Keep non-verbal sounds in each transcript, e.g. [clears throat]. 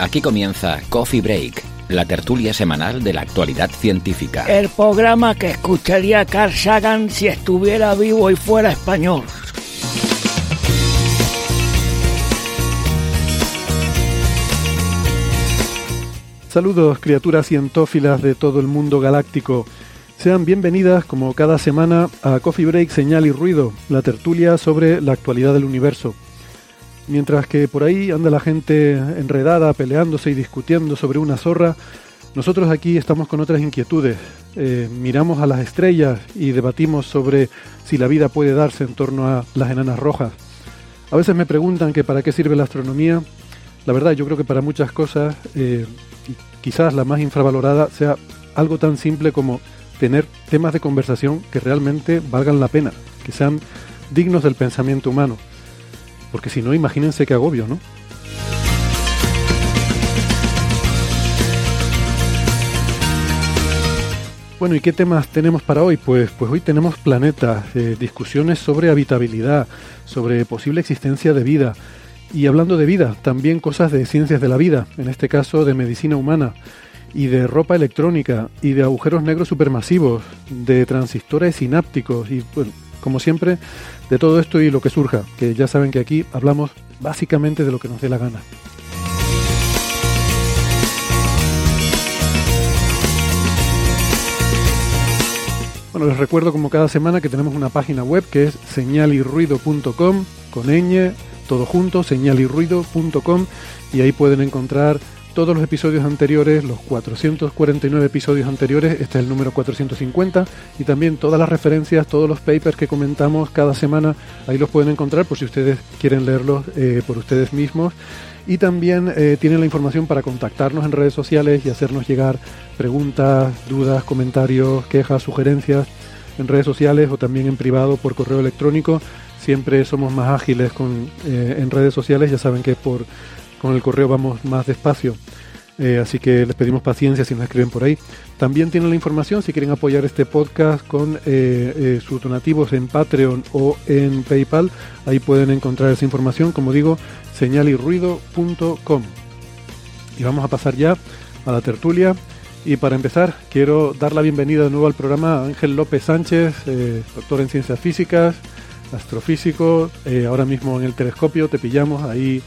Aquí comienza Coffee Break, la tertulia semanal de la actualidad científica. El programa que escucharía Carl Sagan si estuviera vivo y fuera español. Saludos criaturas cientófilas de todo el mundo galáctico. Sean bienvenidas como cada semana a Coffee Break Señal y Ruido, la tertulia sobre la actualidad del universo. Mientras que por ahí anda la gente enredada, peleándose y discutiendo sobre una zorra, nosotros aquí estamos con otras inquietudes. Eh, miramos a las estrellas y debatimos sobre si la vida puede darse en torno a las enanas rojas. A veces me preguntan que para qué sirve la astronomía. La verdad, yo creo que para muchas cosas, eh, quizás la más infravalorada sea algo tan simple como tener temas de conversación que realmente valgan la pena, que sean dignos del pensamiento humano. Porque si no, imagínense qué agobio, ¿no? Bueno, ¿y qué temas tenemos para hoy? Pues, pues hoy tenemos planetas, eh, discusiones sobre habitabilidad, sobre posible existencia de vida. Y hablando de vida, también cosas de ciencias de la vida, en este caso de medicina humana, y de ropa electrónica, y de agujeros negros supermasivos, de transistores sinápticos, y bueno, como siempre, de todo esto y lo que surja, que ya saben que aquí hablamos básicamente de lo que nos dé la gana. Bueno, les recuerdo como cada semana que tenemos una página web que es señalirruido.com con ñ, todo junto, señalirruido.com y ahí pueden encontrar todos los episodios anteriores, los 449 episodios anteriores, este es el número 450, y también todas las referencias, todos los papers que comentamos cada semana, ahí los pueden encontrar por si ustedes quieren leerlos eh, por ustedes mismos. Y también eh, tienen la información para contactarnos en redes sociales y hacernos llegar preguntas, dudas, comentarios, quejas, sugerencias en redes sociales o también en privado por correo electrónico. Siempre somos más ágiles con, eh, en redes sociales, ya saben que por con el correo vamos más despacio. Eh, así que les pedimos paciencia si nos escriben por ahí. También tienen la información si quieren apoyar este podcast con eh, eh, sus donativos en Patreon o en PayPal. Ahí pueden encontrar esa información, como digo, señalirruido.com. Y vamos a pasar ya a la tertulia. Y para empezar, quiero dar la bienvenida de nuevo al programa a Ángel López Sánchez, doctor en ciencias físicas, astrofísico, ahora mismo en el telescopio, te pillamos ahí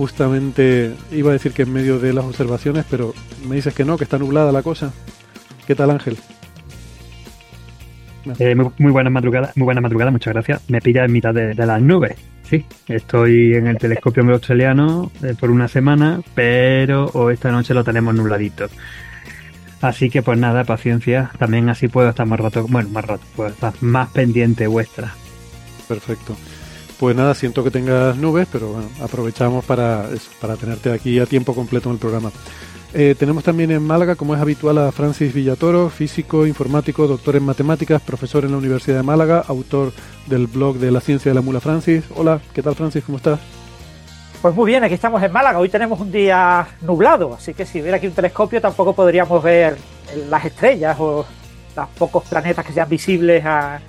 justamente iba a decir que en medio de las observaciones, pero me dices que no, que está nublada la cosa. ¿Qué tal, Ángel? Eh, muy, buena madrugada, muy buena madrugada, muchas gracias. Me pilla en mitad de, las nubes. Sí, estoy en el telescopio australiano eh, por una semana, pero esta noche lo tenemos nubladito. Así que pues nada, paciencia. También así puedo estar más rato, bueno, más rato, puedo estar más pendiente vuestra. Perfecto. Pues nada, siento que tengas nubes, pero bueno, aprovechamos para, para tenerte aquí a tiempo completo en el programa. Eh, tenemos también en Málaga, como es habitual, a Francis Villatoro, físico, informático, doctor en matemáticas, profesor en la Universidad de Málaga, autor del blog de la ciencia de la mula Francis. Hola, ¿qué tal Francis? ¿Cómo estás? Pues muy bien, aquí estamos en Málaga. Hoy tenemos un día nublado, así que si hubiera aquí un telescopio tampoco podríamos ver las estrellas o los pocos planetas que sean visibles a,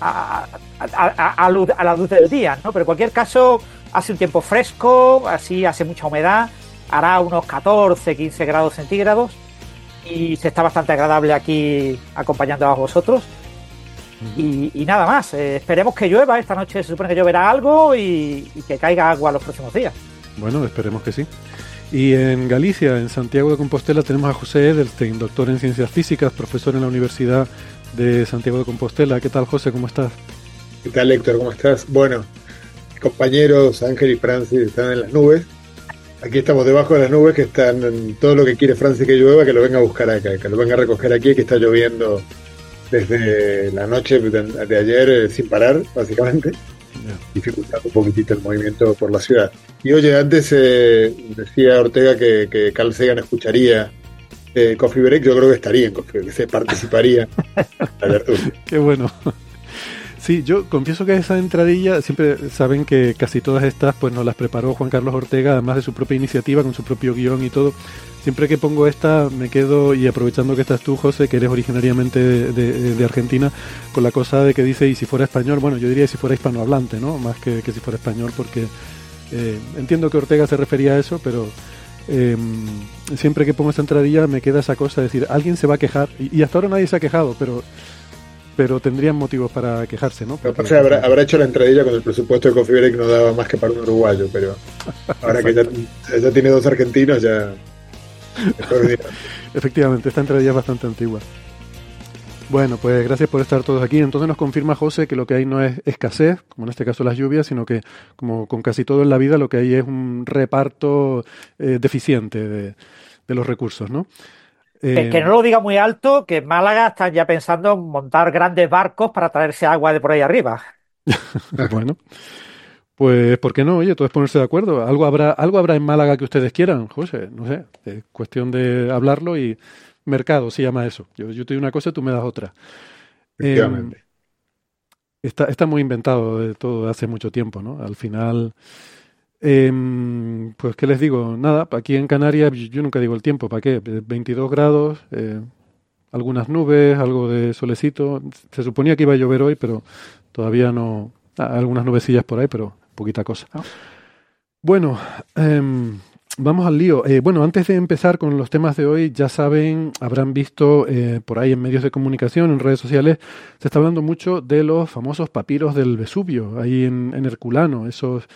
a, luz, a la luz del día, ¿no? Pero en cualquier caso, hace un tiempo fresco, así hace mucha humedad, hará unos 14, 15 grados centígrados y se está bastante agradable aquí acompañando a vosotros. Y, nada más, eh, esperemos que llueva, esta noche se supone que lloverá algo y, que caiga agua los próximos días. Bueno, esperemos que sí. Y en Galicia, en Santiago de Compostela, tenemos a José Edelstein, doctor en ciencias físicas, profesor en la Universidad de Santiago de Compostela. ¿Qué tal, José? ¿Cómo estás? ¿Qué tal, Héctor? ¿Cómo estás? Bueno, compañeros Ángel y Francis están en las nubes. Aquí estamos debajo de las nubes que están en todo lo que quiere Francis que llueva, que lo venga a buscar acá, que lo venga a recoger aquí, que está lloviendo desde la noche de, ayer eh, sin parar, básicamente. dificultando un poquitito el movimiento por la ciudad. Y oye, antes eh, decía Ortega que, que Carl Sagan escucharía eh, Coffee Break, yo creo que estaría en Coffee Break, se participaría. [laughs] Qué bueno. Sí, yo confieso que esa entradilla, siempre saben que casi todas estas pues nos las preparó Juan Carlos Ortega, además de su propia iniciativa, con su propio guion y todo. Siempre que pongo esta me quedo, y aprovechando que estás tú, José, que eres originariamente de, Argentina, con la cosa de que dice, y si fuera español, bueno, yo diría si fuera hispanohablante, ¿no? Más que, que si fuera español, porque eh, entiendo que Ortega se refería a eso, pero eh, siempre que pongo esta entradilla me queda esa cosa de decir, alguien se va a quejar, y, y hasta ahora nadie se ha quejado, pero pero tendrían motivos para quejarse, ¿no? habrá, hecho la entradilla con el presupuesto de Coffee Break no daba más que para un uruguayo, pero [laughs] ahora que ya, tiene dos argentinos ya... [laughs] Efectivamente, esta entradilla es bastante antigua. Bueno, pues gracias por estar todos aquí. Entonces nos confirma José que lo que hay no es escasez, como en este caso las lluvias, sino que como con casi todo en la vida lo que hay es un reparto eh, deficiente de, de los recursos, ¿no? que, no lo diga muy alto, que en Málaga están ya pensando en montar grandes barcos para traerse agua de por ahí arriba. [laughs] bueno, pues ¿por qué no? Oye, todo es ponerse de acuerdo. Algo habrá, algo habrá en Málaga que ustedes quieran, José. No sé, es cuestión de hablarlo y mercado se llama eso. Yo, yo te doy una cosa y tú me das otra. Efectivamente. Em, está, está muy inventado de todo hace mucho tiempo, ¿no? Al final Em, pues, ¿qué les digo? Nada, aquí en Canarias, yo nunca digo el tiempo, ¿para qué? 22 grados, eh, algunas nubes, algo de solecito. Se suponía que iba a llover hoy, pero todavía no. algunas nubecillas por ahí, pero poquita cosa. Ah. Bueno, em, vamos al lío. Eh, bueno, antes de empezar con los temas de hoy, ya saben, habrán visto eh, por ahí en medios de comunicación, en redes sociales, se está hablando mucho de los famosos papiros del Vesubio, ahí en, en Herculano, esos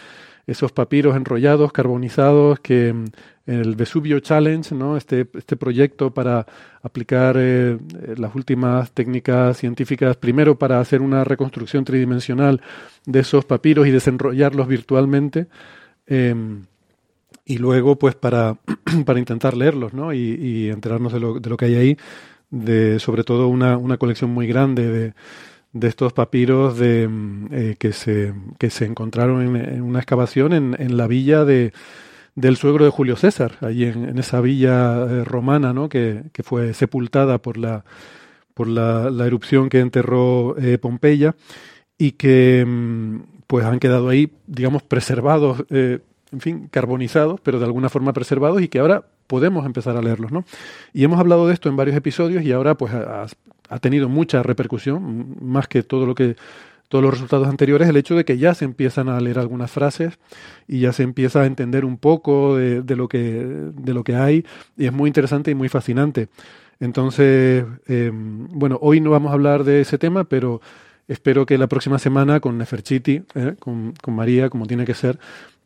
esos papiros enrollados, carbonizados, que mm, el Vesubio Challenge, ¿no? este, este proyecto para aplicar eh, las últimas técnicas científicas, primero para hacer una reconstrucción tridimensional de esos papiros y desenrollarlos virtualmente, em, y luego pues para, [clears throat] para intentar leerlos ¿no? y, y enterarnos de lo, de lo que hay ahí, de sobre todo una, una colección muy grande de de estos papiros de, mm, eh, que, se, que se encontraron en, una excavación en, en, la villa de, del suegro de Julio César, allí en, en esa villa eh, romana ¿no? que, que, fue sepultada por la, por la, la erupción que enterró eh, Pompeya y que mm, pues han quedado ahí, digamos, preservados, en fin, carbonizados, pero de alguna forma preservados y que ahora podemos empezar a leerlos, ¿no? Y hemos hablado de esto en varios episodios y ahora pues ha tenido mucha repercusión, más que todo lo que todos los resultados anteriores, el hecho de que ya se empiezan a leer algunas frases y ya se empieza a entender un poco de, lo, que, de lo que hay y es muy interesante y muy fascinante. Entonces, eh, bueno, hoy no vamos a hablar de ese tema, pero espero que la próxima semana con Neferchiti, eh, con, con, María, como tiene que ser,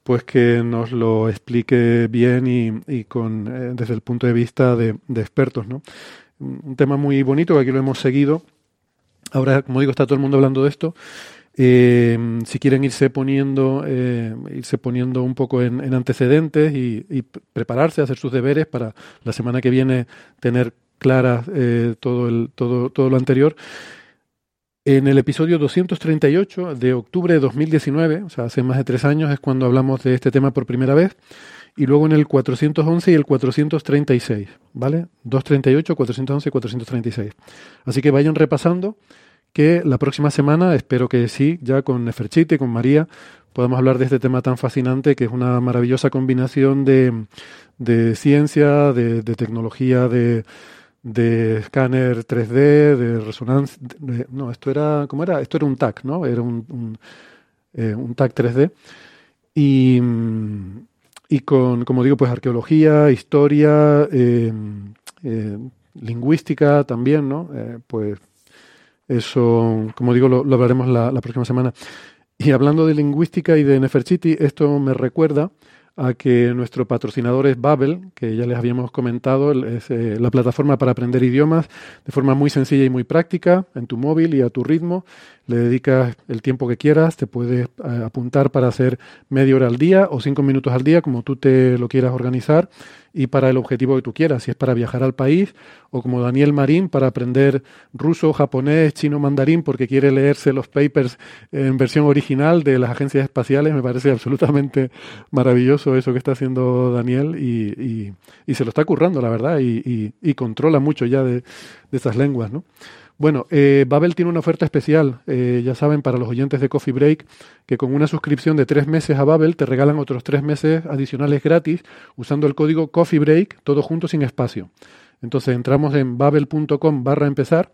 pues que nos lo explique bien y, y con, eh, desde el punto de vista de, expertos, ¿no? un tema muy bonito que aquí lo hemos seguido. Ahora, como digo, está todo el mundo hablando de esto. Eh, si quieren irse poniendo, eh, irse poniendo un poco en, antecedentes y, prepararse, hacer sus deberes para la semana que viene tener clara eh, todo, el, todo, todo lo anterior. En el episodio 238 de octubre de 2019, o sea, hace más de tres años, es cuando hablamos de este tema por primera vez y luego en el 411 y el 436, ¿vale? 238, 411 y 436. Así que vayan repasando que la próxima semana, espero que sí, ya con Neferchite, con María, podamos hablar de este tema tan fascinante que es una maravillosa combinación de, de ciencia, de, tecnología, de, de escáner 3D, de resonancia. no, esto era, ¿cómo era? Esto era un TAC, ¿no? Era un, un, eh, TAC 3D. Y, y con, como digo, pues arqueología, historia, eh, eh, lingüística también, ¿no? Eh, pues eso, como digo, lo, hablaremos la, próxima semana. Y hablando de lingüística y de Neferchiti, esto me recuerda a que nuestro patrocinador es Babel, que ya les habíamos comentado, es la plataforma para aprender idiomas de forma muy sencilla y muy práctica, en tu móvil y a tu ritmo. Le dedicas el tiempo que quieras, te puedes eh, apuntar para hacer media hora al día o cinco minutos al día, como tú te lo quieras organizar, y para el objetivo que tú quieras, si es para viajar al país, o como Daniel Marín, para aprender ruso, japonés, chino, mandarín, porque quiere leerse los papers en versión original de las agencias espaciales, me parece absolutamente maravilloso eso que está haciendo Daniel, y, y, se lo está currando, la verdad, y, y controla mucho ya de, de estas lenguas, ¿no? Bueno, eh, Babel tiene una oferta especial, eh, ya saben, para los oyentes de Coffee Break, que con una suscripción de tres meses a Babel te regalan otros tres meses adicionales gratis usando el código Coffee Break, todo junto sin espacio. Entonces entramos en babel.com barra empezar,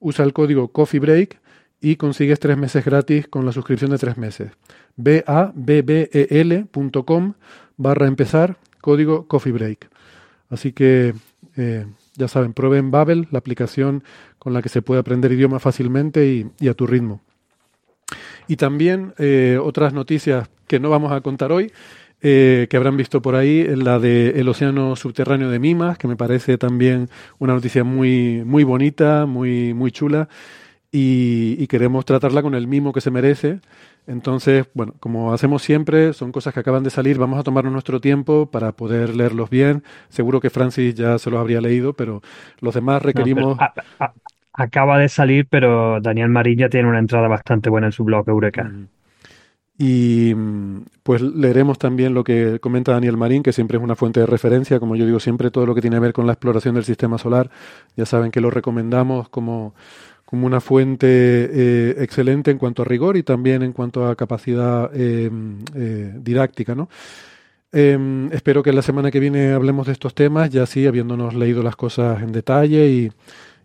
usa el código Coffee Break y consigues tres meses gratis con la suscripción de tres meses. b a b b e l.com barra empezar, código Coffee Break. Así que eh, ya saben, prueben Babel, la aplicación con la que se puede aprender idioma fácilmente y, a tu ritmo. Y también eh, otras noticias que no vamos a contar hoy, eh, que habrán visto por ahí, la del océano subterráneo de Mimas, que me parece también una noticia muy, muy bonita, muy, muy chula, y queremos tratarla con el mimo que se merece. Entonces, bueno, como hacemos siempre, son cosas que acaban de salir, vamos a tomarnos nuestro tiempo para poder leerlos bien. Seguro que Francis ya se los habría leído, pero los demás requerimos... acaba de salir, pero Daniel Marín ya tiene una entrada bastante buena en su blog Eureka. Mm. Y pues leeremos también lo que comenta Daniel Marín, que siempre es una fuente de referencia, como yo digo siempre, todo lo que tiene que ver con la exploración del sistema solar. Ya saben que lo recomendamos como como una fuente eh, excelente en cuanto a rigor y también en cuanto a capacidad eh, eh, didáctica, ¿no? Em, espero que la semana que viene hablemos de estos temas, ya sí, habiéndonos leído las cosas en detalle y,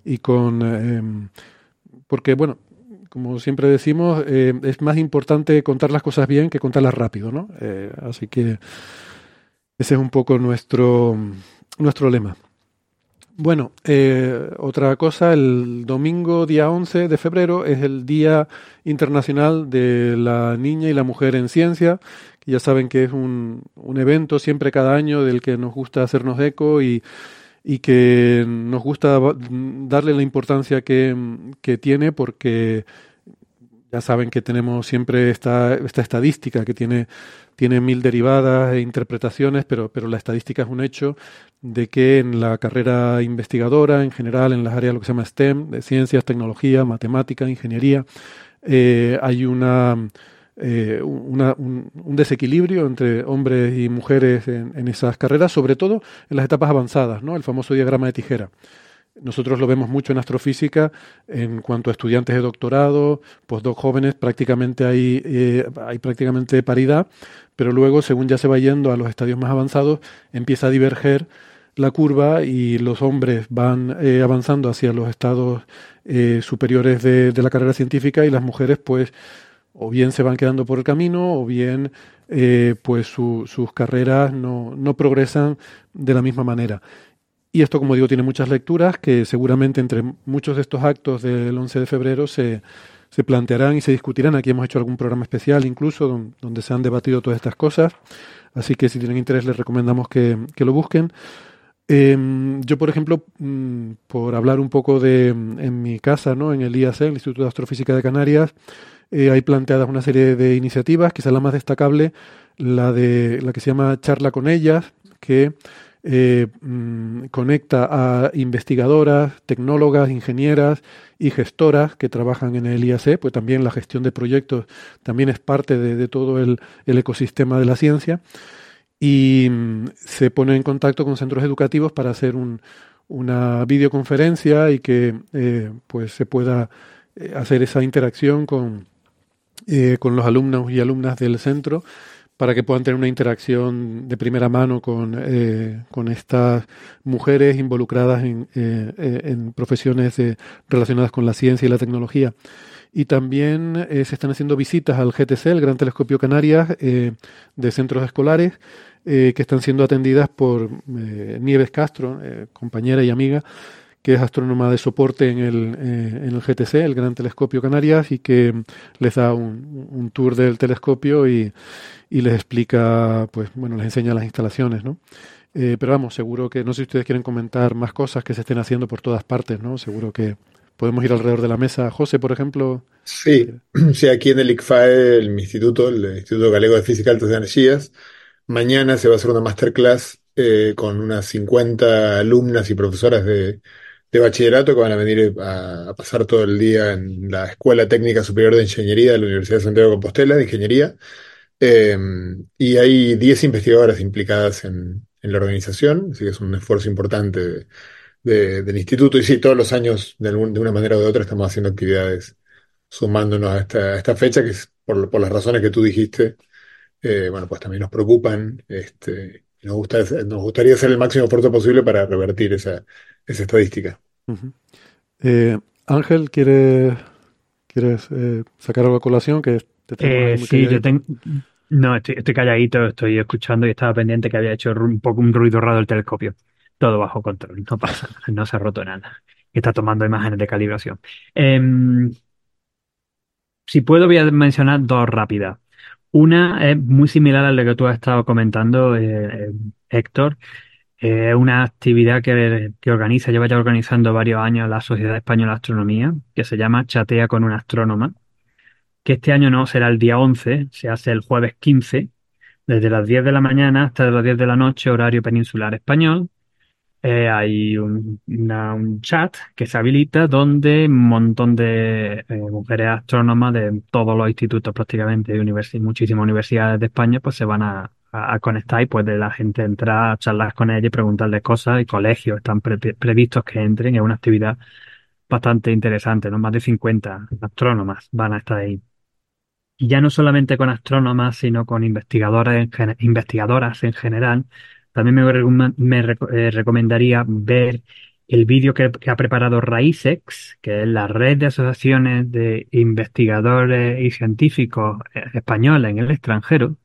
y con... Em, porque, bueno, como siempre decimos, es más importante contar las cosas bien que contarlas rápido, ¿no? así que ese es un poco nuestro, nuestro lema. Bueno, eh, otra cosa, el domingo día 11 de febrero es el Día Internacional de la Niña y la Mujer en Ciencia, que ya saben que es un, un evento siempre cada año del que nos gusta hacernos eco y, y que nos gusta darle la importancia que, que tiene porque ya saben que tenemos siempre esta, esta estadística que tiene, tiene mil derivadas e interpretaciones, pero, pero la estadística es un hecho de que en la carrera investigadora, en general, en las áreas lo que se llama STEM, de ciencias, tecnología, matemática, ingeniería, eh, hay una, eh, un, desequilibrio entre hombres y mujeres en, esas carreras, sobre todo en las etapas avanzadas, ¿no? el famoso diagrama de tijera. Nosotros lo vemos mucho en astrofísica en cuanto a estudiantes de doctorado, dos jóvenes, prácticamente hay, eh, hay prácticamente paridad, pero luego, según ya se va yendo a los estadios más avanzados, empieza a diverger la curva y los hombres van eh, avanzando hacia los estados superiores de, de, la carrera científica y las mujeres, pues, o bien se van quedando por el camino o bien pues sus carreras no, no progresan de la misma manera. Y esto, como digo, tiene muchas lecturas que seguramente entre muchos de estos actos del 11 de febrero se, se plantearán y se discutirán. Aquí hemos hecho algún programa especial incluso donde, se han debatido todas estas cosas. Así que si tienen interés les recomendamos que, que lo busquen. Eh, yo, por ejemplo, mm, por hablar un poco de en mi casa, ¿no? en el IAC, el Instituto de Astrofísica de Canarias, eh, hay planteadas una serie de iniciativas, quizá la más destacable, la de la que se llama Charla con ellas, que eh, mm, conecta a investigadoras, tecnólogas, ingenieras y gestoras que trabajan en el IAC, pues también la gestión de proyectos también es parte de, todo el, ecosistema de la ciencia. Y mm, se pone en contacto con centros educativos para hacer una videoconferencia y que eh, pues se pueda hacer esa interacción con, con los alumnos y alumnas del centro para que puedan tener una interacción de primera mano con, eh, con estas mujeres involucradas en, eh, eh, en profesiones relacionadas con la ciencia y la tecnología. Y también se están haciendo visitas al GTC, el Gran Telescopio Canarias, de centros escolares, que están siendo atendidas por Nieves Castro, compañera y amiga, que es astrónoma de soporte en el, eh, en el GTC, el Gran Telescopio Canarias, y que les da un, un tour del telescopio y, y, les explica, pues bueno, les enseña las instalaciones, ¿no? Eh, pero vamos, seguro que, no sé si ustedes quieren comentar más cosas que se estén haciendo por todas partes, ¿no? Seguro que podemos ir alrededor de la mesa. José, por ejemplo. Sí, [clears throat] sí, aquí en el ICFAE, el instituto, el Instituto Galego de Física Altas de Energías, mañana se va a hacer una masterclass eh, con unas 50 alumnas y profesoras de, de bachillerato que van a venir a, pasar todo el día en la Escuela Técnica Superior de Ingeniería de la Universidad de Santiago de Compostela, de Ingeniería. Eh, y hay 10 investigadoras implicadas en, la organización, así que es un esfuerzo importante de, de, del instituto. Y sí, todos los años, de, de, una manera u otra, estamos haciendo actividades sumándonos a esta, fecha, que es por, por, las razones que tú dijiste, eh, bueno, pues también nos preocupan. Este, nos, gusta, nos gustaría hacer el máximo esfuerzo posible para revertir esa, esa estadística. Uh -huh. eh, Ángel, ¿quieres, quieres eh, sacar algo a colación? Que te eh, sí, yo tengo... No, estoy, estoy, calladito, estoy escuchando y estaba pendiente que había hecho un poco un ruido raro el telescopio. Todo bajo control, no pasa no se ha roto nada. Está tomando imágenes de calibración. Eh, si puedo, voy a mencionar dos rápidas. Una es muy similar a lo que tú has estado comentando, eh, Héctor. Es una actividad que, organiza, lleva ya organizando varios años la Sociedad Española de Astronomía, que se llama Chatea con una astrónoma, que este año no será el día 11, se hace el jueves 15, desde las 10 de la mañana hasta las 10 de la noche, horario peninsular español. Eh, hay un, un, chat que se habilita donde un montón de eh, mujeres astrónomas de todos los institutos prácticamente, universi muchísimas universidades de España, pues se van a, a, conectar y puede la gente entrar a charlar con ella y preguntarles cosas y colegios están pre previstos que entren. Es una actividad bastante interesante, ¿no? Más de 50 astrónomas van a estar ahí. Y ya no solamente con astrónomas, sino con investigadores, investigadoras en general, también me, eh, recomendaría ver el vídeo que, que, ha preparado Raisex, que es la red de asociaciones de investigadores y científicos eh, españoles en el extranjero,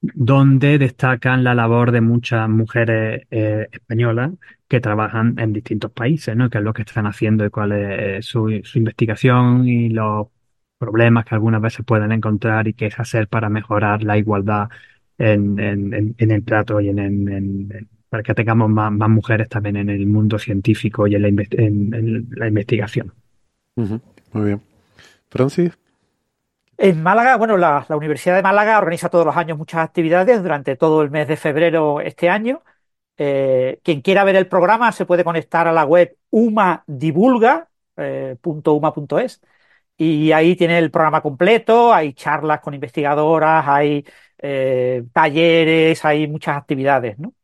donde destacan la labor de muchas mujeres eh, españolas que trabajan en distintos países, ¿no? qué es lo que están haciendo y cuál es su, su investigación y los problemas que algunas veces pueden encontrar y qué es hacer para mejorar la igualdad en, en, en el trato y en, en, para que tengamos más, más, mujeres también en el mundo científico y en la, la investigación. Muy bien. Francis. En Málaga, bueno, la, la, Universidad de Málaga organiza todos los años muchas actividades durante todo el mes de febrero este año. Eh, quien quiera ver el programa se puede conectar a la web umadivulga.uma.es eh, y ahí tiene el programa completo, hay charlas con investigadoras, hay eh, talleres, hay muchas actividades, ¿no?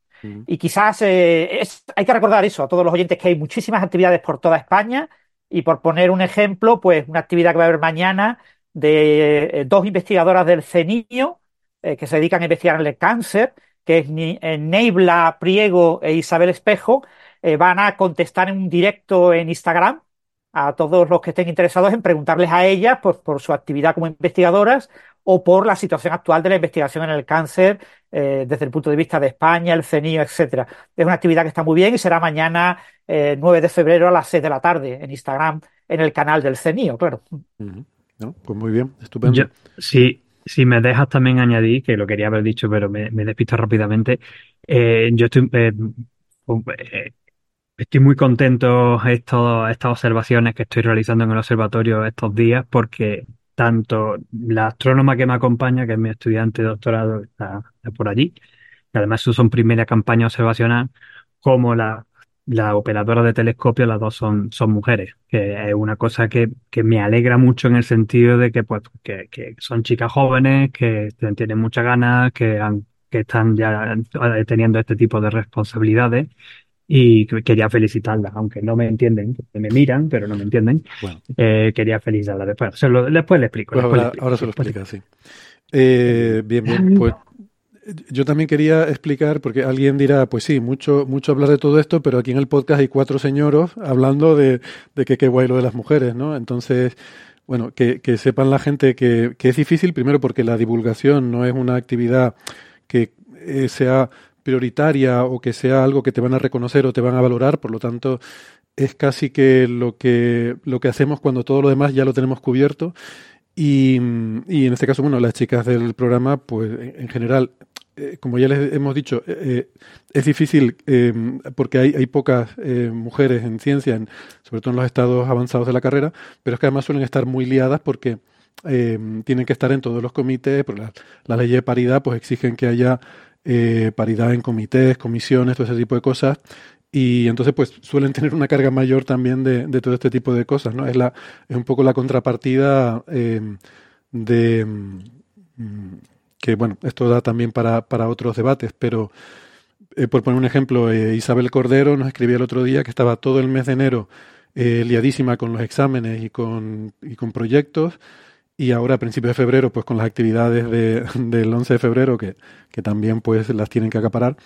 Y quizás eh, es, hay que recordar eso a todos los oyentes que hay muchísimas actividades por toda España y por poner un ejemplo, pues una actividad que va a haber mañana de eh, dos investigadoras del CENIO eh, que se dedican a investigar el cáncer, que es Neibla Priego e Isabel Espejo, eh, van a contestar en un directo en Instagram a todos los que estén interesados en preguntarles a ellas pues, por su actividad como investigadoras o por la situación actual de la investigación en el cáncer eh, desde el punto de vista de España, el CENIO, etcétera. Es una actividad que está muy bien y será mañana eh, 9 de febrero a las 6 de la tarde en Instagram, en el canal del CENIO, claro. Pues muy bien, estupendo. Sí, si me dejas también añadir, que lo quería haber dicho, pero me, me despisto rápidamente, eh, yo estoy... Eh, Estoy muy contento esto, estas observaciones que estoy realizando en el observatorio estos días porque tanto la astrónoma que me acompaña, que es mi estudiante de doctorado, está, está por allí, y además su son primera campaña observacional, como la, la operadora de telescopio, las dos son, son mujeres, que es una cosa que, que me alegra mucho en el sentido de que, pues, que, que son chicas jóvenes, que tienen muchas ganas, que, han, que están ya teniendo este tipo de responsabilidades y quería felicitarla, aunque no me entienden, me miran, pero no me entienden. Bueno. Eh, quería felicitarla después. Se lo, después le explico. Pues después ahora, le explico, ahora, se lo explica, sí. Eh, bien, bien. Pues yo también quería explicar, porque alguien dirá, pues sí, mucho, mucho hablar de todo esto, pero aquí en el podcast hay cuatro señoros hablando de, de que qué guay lo de las mujeres, ¿no? Entonces, bueno, que, que sepan la gente que, que es difícil, primero porque la divulgación no es una actividad que eh, sea prioritaria o que sea algo que te van a reconocer o te van a valorar, por lo tanto es casi que lo que, lo que hacemos cuando todo lo demás ya lo tenemos cubierto y, y en este caso, bueno, las chicas del programa, pues en general eh, como ya les hemos dicho, eh, es difícil porque hay, pocas mujeres en ciencia, sobre todo en los estados avanzados de la carrera, pero es que además suelen estar muy liadas porque tienen que estar en todos los comités, por la, la ley de paridad pues exigen que haya paridad en comités, comisiones, todo ese tipo de cosas, y entonces pues suelen tener una carga mayor también de, de, todo este tipo de cosas, ¿no? Es, la, es un poco la contrapartida de mm, que bueno, esto da también para, para otros debates, pero eh, por poner un ejemplo, eh, Isabel Cordero nos escribía el otro día que estaba todo el mes de enero eh, liadísima con los exámenes y con, y con proyectos, y ahora a principios de febrero, pues con las actividades de, [laughs] del 11 de febrero, que, que, también pues las tienen que acaparar.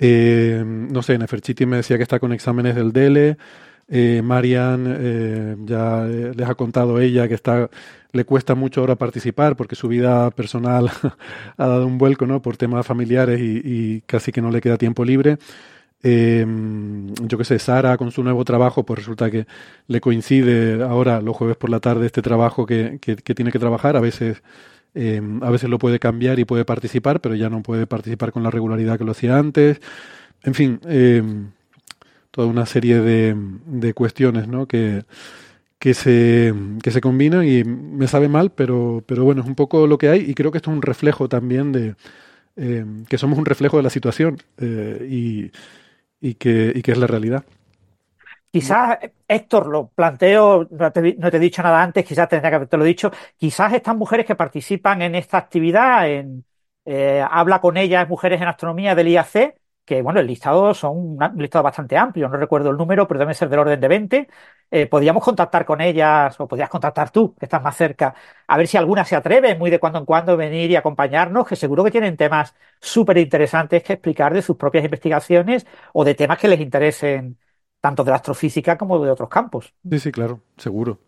no sé, Neferchiti me decía que está con exámenes del DELE, eh, Marian eh, ya eh, les ha contado ella que está le cuesta mucho ahora participar porque su vida personal [laughs] ha dado un vuelco ¿no? por temas familiares y, casi que no le queda tiempo libre. yo qué sé, Sara con su nuevo trabajo, pues resulta que le coincide ahora los jueves por la tarde este trabajo que, que, tiene que trabajar. A veces, a veces lo puede cambiar y puede participar, pero ya no puede participar con la regularidad que lo hacía antes. En fin, toda una serie de, de cuestiones ¿no? que, que, se, que se combinan y me sabe mal, pero, pero bueno, es un poco lo que hay y creo que esto es un reflejo también de eh, que somos un reflejo de la situación eh, y, y, que, y que es la realidad. Quizás, Héctor, lo planteo, no te, no te, he dicho nada antes, quizás tendría que haberte lo dicho, quizás estas mujeres que participan en esta actividad, en, eh, habla con ellas, mujeres en astronomía del IAC, que bueno, el listado son un listado bastante amplio, no recuerdo el número, pero debe ser del orden de 20. Eh, podríamos contactar con ellas, o podrías contactar tú, que estás más cerca, a ver si alguna se atreve muy de cuando en cuando venir y acompañarnos, que seguro que tienen temas súper interesantes que explicar de sus propias investigaciones o de temas que les interesen tanto de la astrofísica como de otros campos. Sí, sí, claro, seguro.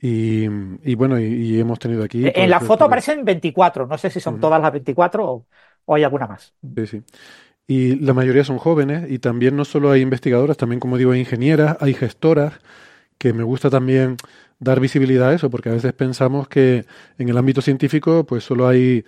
Y, bueno, y, hemos tenido aquí... En la foto aparecen 24, no sé si son todas las 24 o, o hay alguna más. Sí, sí. Y la mayoría son jóvenes y también no solo hay investigadoras, también como digo hay ingenieras, hay gestoras, que me gusta también dar visibilidad a eso, porque a veces pensamos que en el ámbito científico pues solo hay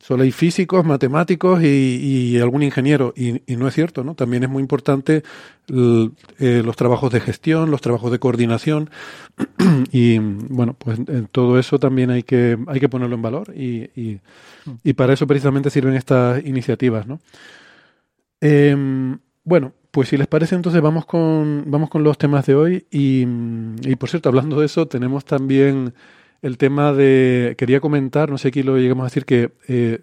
solo hay físicos, matemáticos y, algún ingeniero, y, no es cierto, ¿no? También es muy importante eh, los trabajos de gestión, los trabajos de coordinación, [clears throat] y bueno, pues en todo eso también hay que, hay que ponerlo en valor, y, y para eso precisamente sirven estas iniciativas, ¿no? Eh, bueno, pues si les parece, entonces vamos con, vamos con los temas de hoy. Y, por cierto, hablando de eso, tenemos también el tema de. Quería comentar, no sé aquí lo llegamos a decir, que eh,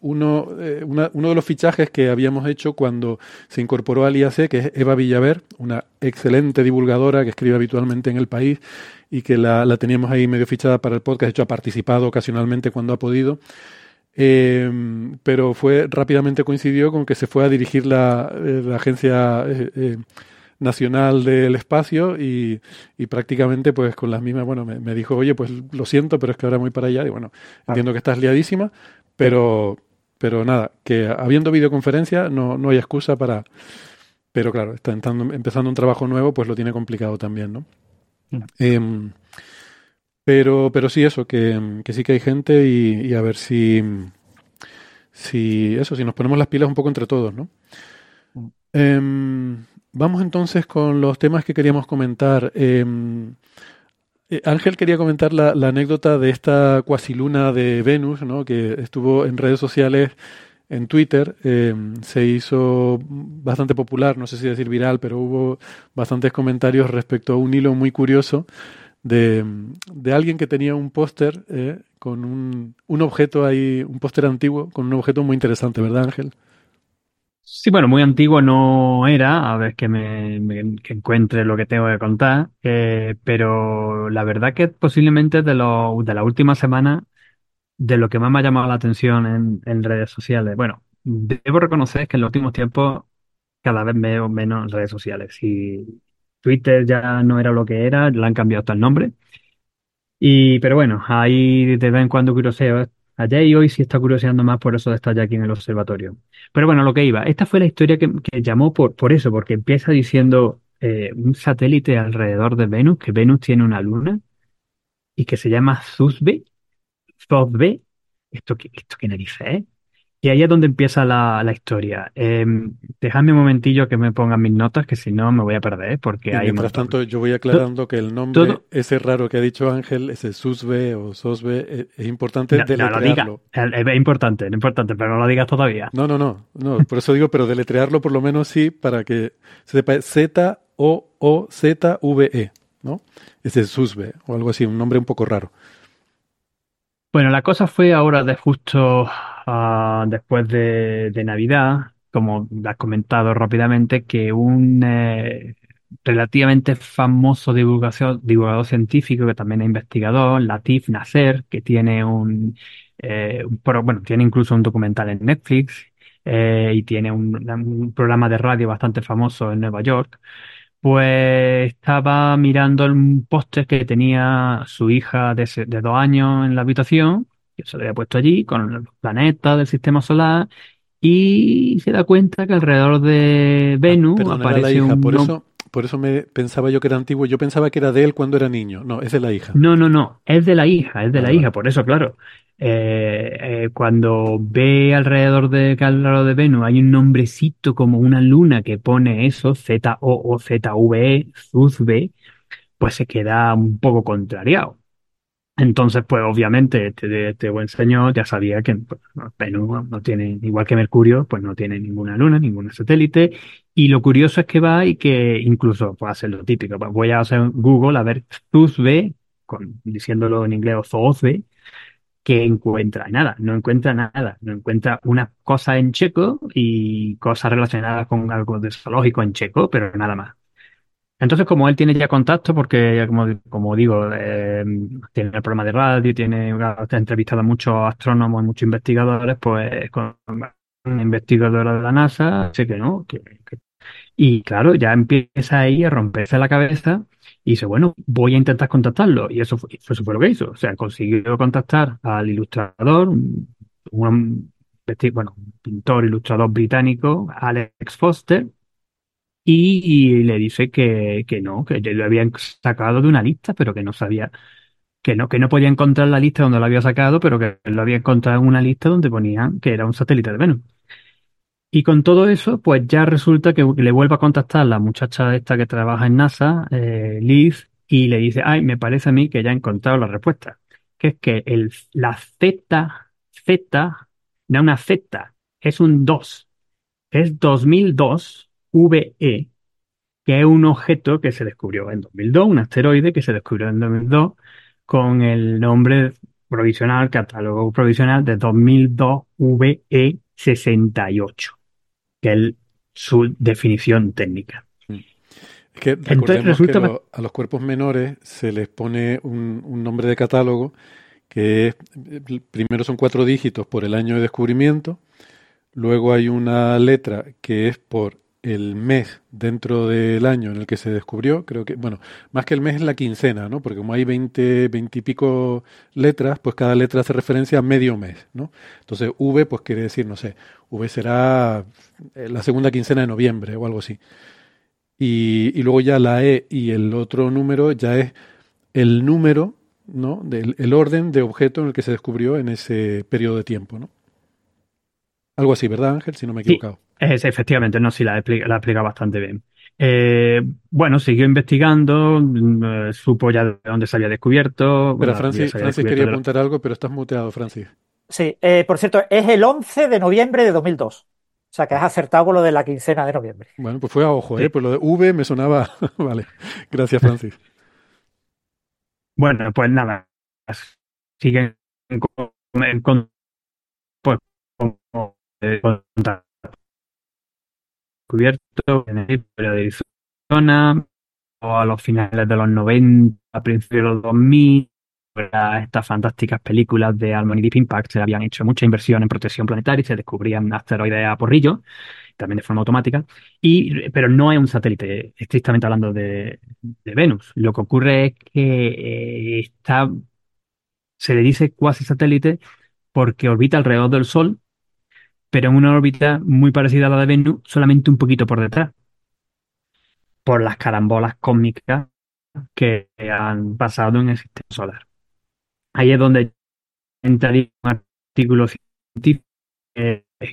uno, eh, uno de los fichajes que habíamos hecho cuando se incorporó al IAC, que es Eva Villaver, una excelente divulgadora que escribe habitualmente en el país y que la, la teníamos ahí medio fichada para el podcast. De hecho, ha participado ocasionalmente cuando ha podido. Eh, pero fue rápidamente coincidió con que se fue a dirigir la, eh, la Agencia eh, Nacional del Espacio y, y, prácticamente pues con las mismas, bueno, me, dijo, oye, pues lo siento, pero es que ahora voy para allá y bueno, entiendo que estás liadísima, pero, pero nada, que habiendo videoconferencia no, no hay excusa para... Pero claro, está entrando, empezando un trabajo nuevo, pues lo tiene complicado también, ¿no? Eh, pero, pero sí, eso, que, que sí que hay gente y, y, a ver si, si, eso, si nos ponemos las pilas un poco entre todos, ¿no? Eh, vamos entonces con los temas que queríamos comentar. Em, eh, Ángel quería comentar la, anécdota de esta cuasiluna de Venus, ¿no? Que estuvo en redes sociales, en Twitter, eh, se hizo bastante popular, no sé si decir viral, pero hubo bastantes comentarios respecto a un hilo muy curioso de, de alguien que tenía un póster eh, con un, un, objeto ahí, un póster antiguo, con un objeto muy interesante, ¿verdad, Ángel? Sí, bueno, muy antiguo no era, a ver que me, que encuentre lo que tengo que contar, eh, pero la verdad que posiblemente de, lo, de la última semana, de lo que más me ha llamado la atención en, en redes sociales. Bueno, debo reconocer que en los últimos tiempos cada vez veo menos redes sociales y Twitter ya no era lo que era, le han cambiado hasta el nombre. Y, pero bueno, ahí de vez en cuando curioseo. Ayer y hoy sí está curioseando más por eso de estar ya aquí en el observatorio. Pero bueno, lo que iba. Esta fue la historia que, llamó por, por eso, porque empieza diciendo eh, un satélite alrededor de Venus, que Venus tiene una luna y que se llama Zuzbe. Zuzbe. ¿Esto qué, esto qué narices es? Y ahí es donde empieza la, la historia. Eh, dejadme un momentillo que me pongan mis notas, que si no me voy a perder, porque Y hay mientras tanto, yo voy aclarando que el nombre, todo- ese raro que ha dicho Ángel, ese Susbe o Sosbe, eh, es importante No, no lo digas. deletrearlo. Es, importante, es importante, pero no lo digas todavía. No, no, no, no, por eso digo, pero deletrearlo por lo menos sí, para que se sepa Z-O-O-Z-V-E, ¿no? Ese es Susbe o algo así, un nombre un poco raro. Bueno, la cosa fue ahora de justo ah, después de, Navidad, como has comentado rápidamente, que un eh, relativamente famoso divulgación- divulgador científico, que también es investigador, Latif Nasser, que tiene un, eh, pro- bueno, tiene incluso un documental en Netflix eh, y tiene un, un programa de radio bastante famoso en Nueva York. Pues estaba mirando el póster que tenía su hija de dos años en la habitación, que se lo había puesto allí con los planetas del sistema solar, y se da cuenta que alrededor de Venus era la aparece hija, un por eso, por eso me pensaba yo que era antiguo, yo pensaba que era de él cuando era niño, no, es de la hija. No, no, no, es de la hija, es de la Vale, hija, por eso, claro. Eh, eh, cuando ve alrededor de alrededor de Venus hay un nombrecito como una luna que pone eso, Z-O-O-Z-V-E, pues se queda un poco contrariado. Entonces, pues obviamente este, este buen señor ya sabía que pues, no tiene, igual que Mercurio, pues no tiene ninguna luna, ningún satélite. Y lo curioso es que va y que incluso puede hacer lo típico. pues, voy a hacer Google a ver Zuzbe, diciéndolo en inglés o Zoozbe, que encuentra nada, no encuentra nada, no encuentra unas cosas en checo y cosas relacionadas con algo de zoológico en checo, pero nada más. Entonces, como él tiene ya contacto, porque como, como digo, eh, tiene el programa de radio, tiene ha entrevistado a muchos astrónomos y muchos investigadores, pues con una investigadora de la NASA, sé que no, que, que- y claro, ya empieza ahí a romperse la cabeza y dice, bueno, voy a intentar contactarlo. Y eso fue, eso fue lo que hizo. O sea, consiguió contactar al ilustrador, un, bueno, un pintor ilustrador británico, Alex Foster, y, le dice que, que no, que lo habían sacado de una lista, pero que no sabía, que no, que no podía encontrar la lista donde lo había sacado, pero que lo había encontrado en una lista donde ponían que era un satélite de Venus. Y con todo eso, pues ya resulta que le vuelve a contactar la muchacha esta que trabaja en NASA, eh, Liz, y le dice, ay, me parece a mí que ya he encontrado la respuesta. Que es que el, la Z, Z, no una Z, es un 2. Es 2002 VE, que es un objeto que se descubrió en 2002, un asteroide que se descubrió en 2002 con el nombre provisional, catálogo provisional de 2002 VE68 que es su definición técnica. Es que recordemos resulta que lo- a los cuerpos menores se les pone un, un nombre de catálogo que es, primero son cuatro dígitos por el año de descubrimiento, luego hay una letra que es por el mes dentro del año en el que se descubrió, creo que, bueno, más que el mes es la quincena, ¿no? Porque como hay 20, 20 y pico letras, pues cada letra hace referencia a medio mes, ¿no? Entonces V, pues quiere decir, no sé, V será eh, la segunda quincena de noviembre o algo así. Y, y luego ya la E y el otro número ya es el número, ¿no? Del el orden de objeto en el que se descubrió en ese periodo de tiempo, ¿no? Algo así, ¿verdad, Ángel? Si no me he Sí, equivocado. es, efectivamente, no, sí, la explica, la explica bastante bien. Eh, bueno, siguió investigando, mm, eh, supo ya de dónde se había descubierto. Espera, bueno, Francis, descubierto quería apuntar algo, pero estás muteado, Francis. Sí, eh, por cierto, es el 11 de noviembre de 2002. O sea que has acertado con lo de la quincena de noviembre. Bueno, pues fue a ojo, ¿eh? Pues lo de V me sonaba. [laughs] Vale. Gracias, Francis. Bueno, pues nada, siguen con, con- pues, con- eh, contacto cubierto en el pero de Arizona o a los finales de los 90, a principios de los 2000, era estas fantásticas películas de Harmony Deep Impact se habían hecho mucha inversión en protección planetaria y se descubrían asteroides a porrillo, también de forma automática, y, pero no es un satélite, estrictamente hablando de, de Venus. Lo que ocurre es que eh, está, se le dice cuasi satélite porque orbita alrededor del Sol, pero en una órbita muy parecida a la de Venus, solamente un poquito por detrás, por las carambolas cósmicas que han pasado en el sistema solar. Ahí es donde entraría un artículo científico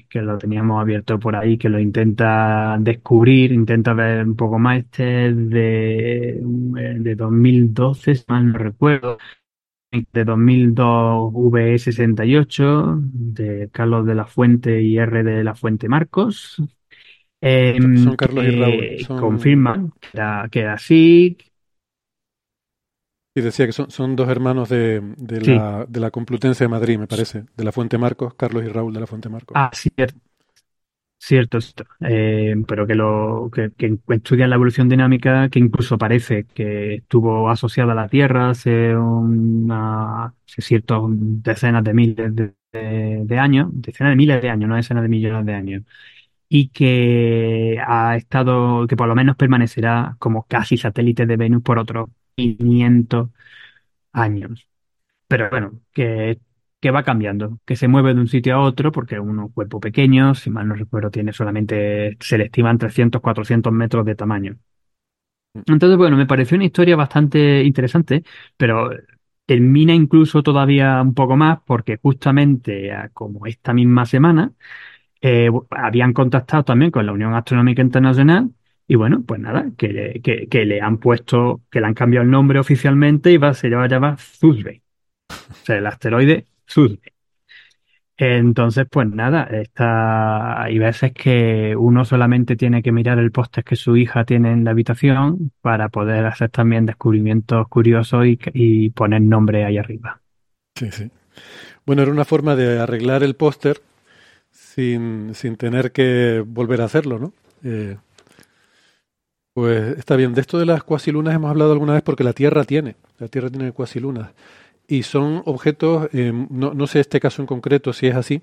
que lo teníamos abierto por ahí, que lo intenta descubrir, intenta ver un poco más. Este es de, de 2012, si mal no recuerdo, de 2002 VE68, de Carlos de la Fuente y R de la Fuente Marcos. Em, Son Carlos y Raúl, son- Confirman que era, que era así, Y decía que son, son dos hermanos de, de, Sí. la, de la Complutense de Madrid, me parece, de la Fuente Marcos, Carlos y Raúl de la Fuente Marcos. Ah, cierto. Cierto. Eh, pero que lo que, que estudian la evolución dinámica, que incluso parece que estuvo asociada a la Tierra hace una, hace ciertas decenas de miles de años, decenas de miles de años, no decenas de millones de años, y que ha estado, que por lo menos permanecerá como casi satélite de Venus por otros 500 años. Pero bueno, que, que va cambiando, que se mueve de un sitio a otro, porque es un cuerpo pequeño, si mal no recuerdo, tiene solamente, se le estiman 300, 400 metros de tamaño. Entonces, bueno, me pareció una historia bastante interesante, pero termina incluso todavía un poco más, porque justamente como esta misma semana, eh, habían contactado también con la Unión Astronómica Internacional. Y bueno, pues nada, que le, que, que le han puesto, que le han cambiado el nombre oficialmente y va, se va a llamar Thursday. O sea, el asteroide. Entonces, pues nada, está, hay veces que uno solamente tiene que mirar el póster que su hija tiene en la habitación para poder hacer también descubrimientos curiosos y, y poner nombre ahí arriba. Sí, sí. Bueno, era una forma de arreglar el póster sin, sin tener que volver a hacerlo, ¿no? Eh, pues está bien. De esto de las cuasilunas hemos hablado alguna vez porque la Tierra tiene. La Tierra tiene cuasilunas. Y son objetos, eh, no, no sé este caso en concreto si es así,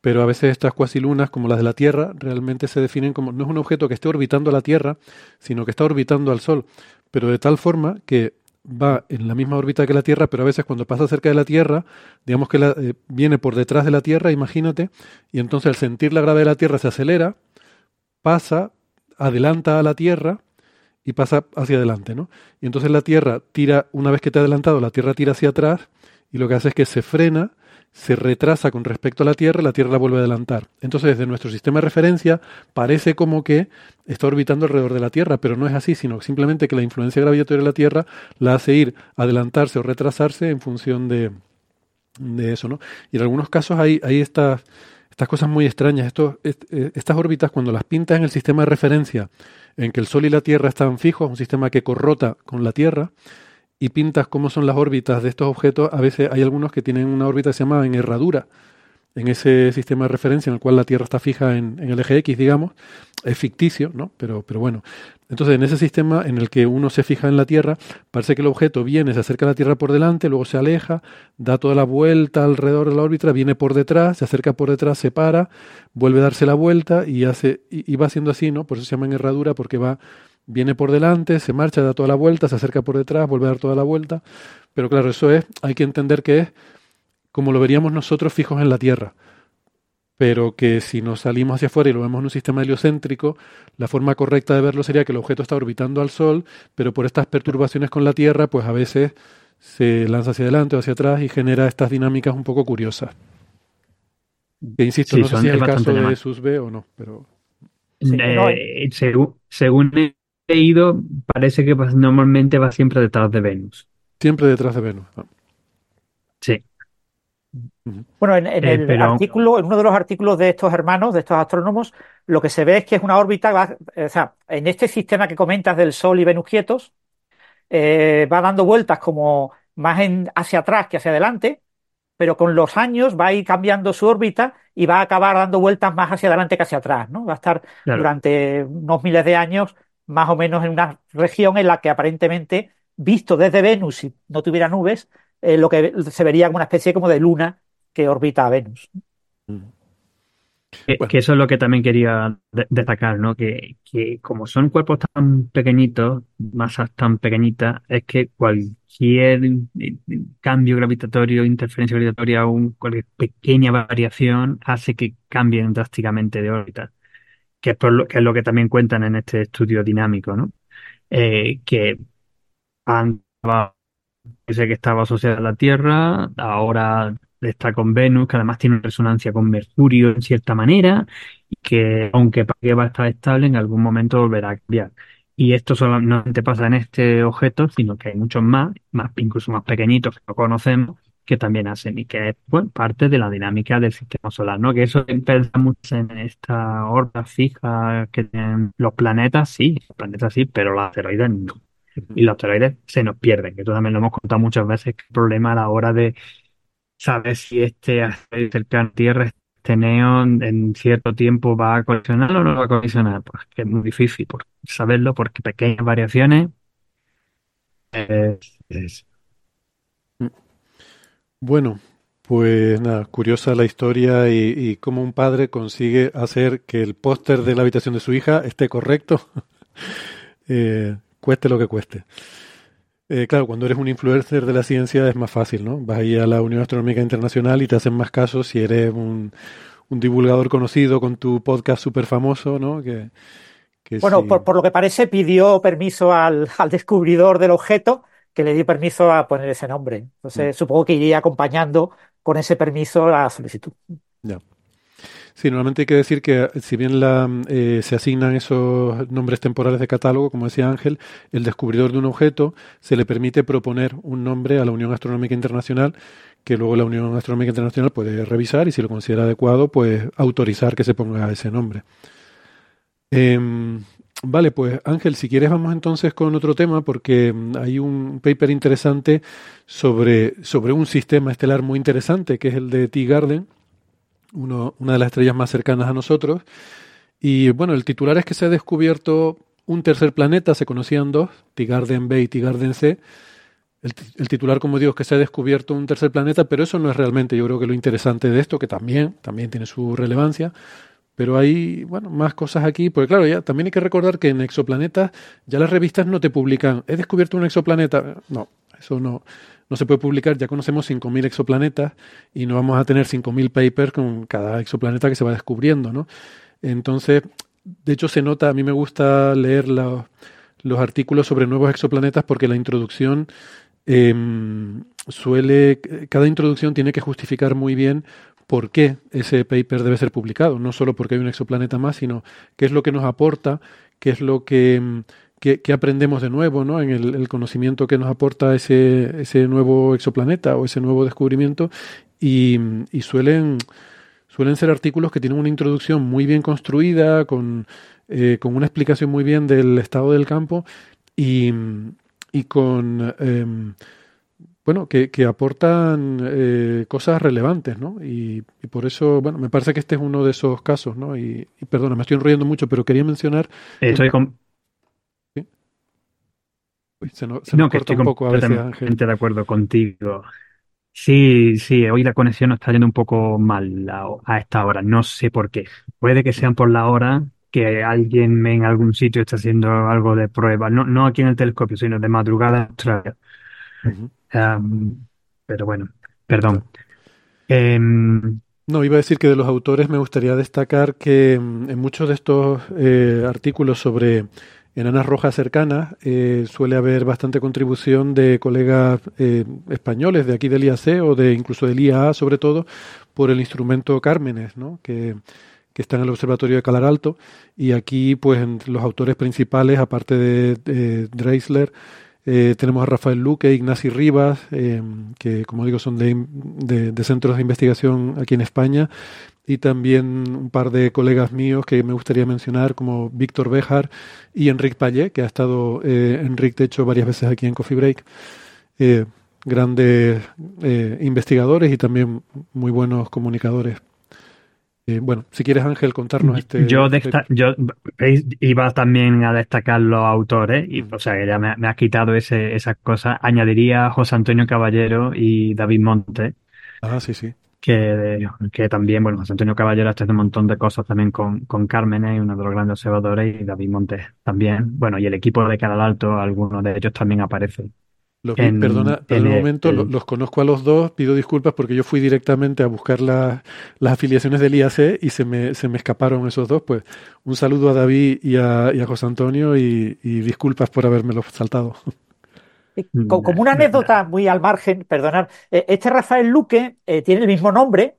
pero a veces estas cuasilunas, como las de la Tierra, realmente se definen como, no es un objeto que esté orbitando a la Tierra, sino que está orbitando al Sol, pero de tal forma que va en la misma órbita que la Tierra, pero a veces cuando pasa cerca de la Tierra, digamos que eh, viene por detrás de la Tierra, imagínate, y entonces al sentir la gravedad de la Tierra se acelera, pasa, adelanta a la Tierra y pasa hacia adelante, ¿no? Y entonces la Tierra tira, una vez que te ha adelantado, la Tierra tira hacia atrás y lo que hace es que se frena, se retrasa con respecto a la Tierra la Tierra la vuelve a adelantar. Entonces, desde nuestro sistema de referencia, parece como que está orbitando alrededor de la Tierra, pero no es así, sino simplemente que la influencia gravitatoria de la Tierra la hace ir, adelantarse o retrasarse en función de, de eso, ¿no? Y en algunos casos hay, hay estas, estas cosas muy extrañas. Est, estas órbitas, cuando las pintas en el sistema de referencia, en que el Sol y la Tierra están fijos, un sistema que corrota con la Tierra, y pintas cómo son las órbitas de estos objetos, a veces hay algunos que tienen una órbita que se en herradura, en ese sistema de referencia en el cual la Tierra está fija en, el eje X, digamos, es ficticio, ¿no? Pero, pero bueno. Entonces, en ese sistema en el que uno se fija en la Tierra, parece que el objeto viene, se acerca a la Tierra por delante, luego se aleja, da toda la vuelta alrededor de la órbita, viene por detrás, se acerca por detrás, se para, vuelve a darse la vuelta y hace y, y va haciendo así, ¿no? Por eso se llama en herradura, porque va viene por delante, se marcha, da toda la vuelta, se acerca por detrás, vuelve a dar toda la vuelta. Pero claro, eso es, hay que entender que es como lo veríamos nosotros fijos en la Tierra. Pero que si nos salimos hacia afuera y lo vemos en un sistema heliocéntrico, la forma correcta de verlo sería que el objeto está orbitando al Sol, pero por estas perturbaciones con la Tierra, pues a veces se lanza hacia adelante o hacia atrás y genera estas dinámicas un poco curiosas. Que insisto, Sí, no sé si es el caso de normal. sus B o no, pero Sí, Eh, no, según, según he leído, parece que pues, normalmente va siempre detrás de Venus. siempre detrás de Venus. Sí. Bueno, en, en Eh, el pero- artículo, en uno de los artículos de estos hermanos, de estos astrónomos, lo que se ve es que es una órbita, va- eh, o sea, en este sistema que comentas del Sol y Venus quietos, eh, va dando vueltas como más en- hacia atrás que hacia adelante, pero con los años va a ir cambiando su órbita y va a acabar dando vueltas más hacia adelante que hacia atrás, ¿no? Va a estar Claro. durante unos miles de años más o menos en una región en la que aparentemente, visto desde Venus, si no tuviera nubes, eh, lo que se vería como una especie como de luna que orbita a Venus. Que, Bueno. que eso es lo que también quería de- destacar, ¿no? Que, que como son cuerpos tan pequeñitos, masas tan pequeñitas, es que cualquier eh, cambio gravitatorio, interferencia gravitatoria un- cualquier pequeña variación hace que cambien drásticamente de órbita, que es, por lo, que es lo que también cuentan en este estudio dinámico, ¿no? Eh, que han, dice que estaba asociada a la Tierra, ahora está con Venus, que además tiene resonancia con Mercurio en cierta manera, y que aunque que va a estar estable, en algún momento volverá a cambiar. Y esto solamente pasa en este objeto, sino que hay muchos más, más incluso más pequeñitos que no conocemos, que también hacen y que es parte de la dinámica del sistema solar, ¿no? Que eso empieza mucho en esta órbita fija que tienen los planetas, sí, los planetas sí, pero los asteroides no. Y los asteroides se nos pierden, que esto también lo hemos contado muchas veces, que el problema a la hora de saber si este asteroide cercano a Tierra, este neón, en cierto tiempo va a colisionar o no va a colisionar, pues que es muy difícil por saberlo, porque pequeñas variaciones es bueno, pues nada, curiosa la historia y, cómo un padre consigue hacer que el póster de la habitación de su hija esté correcto, [laughs] eh, cueste lo que cueste. Eh, claro, cuando eres un influencer de la ciencia es más fácil, ¿no? Vas ahí a la Unión Astronómica Internacional y te hacen más casos si eres un, un divulgador conocido con tu podcast súper famoso, ¿no? Que, bueno, por, por, lo que parece pidió permiso al, [laughs] al descubridor del objeto que le dio permiso a poner ese nombre. Entonces, mm. supongo que iría acompañando con ese permiso la solicitud. Ya. Sí, normalmente hay que decir que si bien la, eh, se asignan esos nombres temporales de catálogo, como decía Ángel, el descubridor de un objeto se le permite proponer un nombre a la Unión Astronómica Internacional que luego la Unión Astronómica Internacional puede revisar y si lo considera adecuado, pues autorizar que se ponga ese nombre. Eh, Vale, pues Ángel, si quieres vamos entonces con otro tema porque mm, hay un paper interesante sobre, sobre un sistema estelar muy interesante que es el de Una de las estrellas más cercanas a nosotros. Y bueno, el titular es que se ha descubierto un tercer planeta, se conocían dos, T-Garden B y T-Garden C. El, el, titular, como digo, es que se ha descubierto un tercer planeta, pero eso no es realmente, yo creo que lo interesante de esto, que también, también tiene su relevancia, pero hay, bueno, más cosas aquí, porque claro, ya también hay que recordar que en exoplanetas ya las revistas no te publican, he descubierto un exoplaneta. No, eso no, no se puede publicar, ya conocemos 5.000 exoplanetas y no vamos a tener 5.000 papers con cada exoplaneta que se va descubriendo, ¿no? Entonces, de hecho se nota, a mí me gusta leer los, los artículos sobre nuevos exoplanetas porque la introducción eh, suele, cada introducción tiene que justificar muy bien por qué ese paper debe ser publicado, no solo porque hay un exoplaneta más, sino qué es lo que nos aporta, qué es lo que, mm, aprendemos de nuevo ¿no? en el, conocimiento que nos aporta ese, ese nuevo exoplaneta o ese nuevo descubrimiento y, suelen, suelen ser artículos que tienen una introducción muy bien construida, con, eh, con una explicación muy bien del estado del campo y, y con... Em, bueno, que, aportan eh, cosas relevantes, ¿no? Y, por eso, bueno, me parece que este es uno de esos casos, ¿no? Y, perdona, me estoy enrollando mucho, pero quería mencionar... Estoy se nos, no, que estoy un poco a veces, de acuerdo contigo. Sí, sí, hoy la conexión está yendo un poco mal a, esta hora, no sé por qué. Puede que sean por la hora que alguien en algún sitio está haciendo algo de prueba, no, no aquí en el telescopio, sino de madrugada en Australia pero bueno, perdón. Em, no, iba a decir que de los autores me gustaría destacar que em, en muchos de estos eh, artículos sobre enanas rojas cercanas eh, suele haber bastante contribución de colegas eh, españoles de aquí del IAC o de incluso del IAA sobre todo por el instrumento Cármenes, ¿no? que, que está en el Observatorio de Calar Alto y aquí pues los autores principales aparte de, Dreisler eh, tenemos a Rafael Luque, Ignacio Rivas, que como digo son de, de, centros de investigación aquí en España, y también un par de colegas míos que me gustaría mencionar, como Víctor Bejar y Enrique Pallé, que ha estado, eh, Enrique, de hecho, varias veces aquí en Coffee Break. Eh, grandes investigadores y también muy buenos comunicadores. Eh, bueno, si quieres, Ángel, contarnos este. Yo, yo iba también a destacar los autores, y, o sea, que ya me, me has quitado ese, esas cosas. Añadiría José Antonio Caballero y David Monte. Ah, sí, sí. Que, que también, bueno, José Antonio Caballero ha hecho un montón de cosas también con, con Carmen, ¿eh? uno de los grandes observadores, y David Montes también. Bueno, y el equipo de Canal Alto, algunos de ellos también aparecen. Los perdona, en un momento los, conozco a los dos, pido disculpas porque yo fui directamente a buscar las afiliaciones del IAC y se me, se me escaparon esos dos. Pues un saludo a David y a, y a José Antonio y, disculpas por habérmelo saltado. Como una anécdota muy al margen, perdonad, este Rafael Luque tiene el mismo nombre,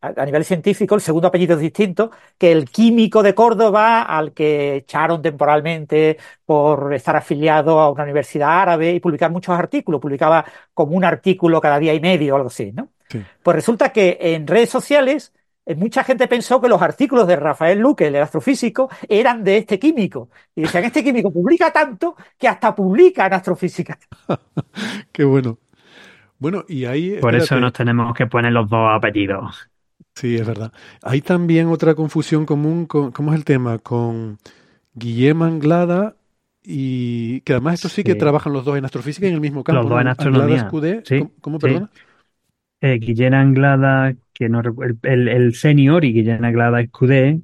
a nivel científico, el segundo apellido es distinto, que el químico de Córdoba al que echaron temporalmente por estar afiliado a una universidad árabe y publicar muchos artículos. Publicaba como un artículo cada día y medio o algo así, ¿no? Pues resulta que en redes sociales eh, mucha gente pensó que los artículos de Rafael Luque, el astrofísico, eran de este químico. Y decían, este químico publica tanto que hasta publica en astrofísica. [laughs] Qué bueno. Bueno, y ahí... Por eso nos tenemos que poner los dos apellidos. Sí, es verdad. Hay también otra confusión común con, ¿cómo es el tema? Con Guillem Anglada y que además esto sí, que trabajan los dos en astrofísica en el mismo campo. Los dos en astronomía. ¿Cómo, perdona? Eh, Guillem Anglada, que no el, el, el senior y Guillem Anglada Escudé,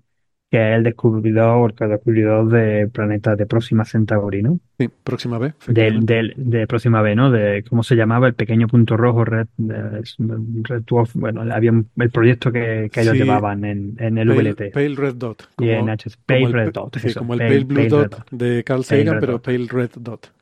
que es el descubridor, el descubridor de planetas de Próxima Centauri, ¿no? Sí, Próxima B. Del, del, de Próxima B, ¿no? De cómo se llamaba el pequeño punto rojo, Red, Red Dwarf. Bueno, había el proyecto que, que ellos llevaban en, en el VLT. Pale Red Dot. Como, y en Pale Red Dot. Sí, como el Pale, Blue Dot, de Carl Sagan, pero Pale Red Dot.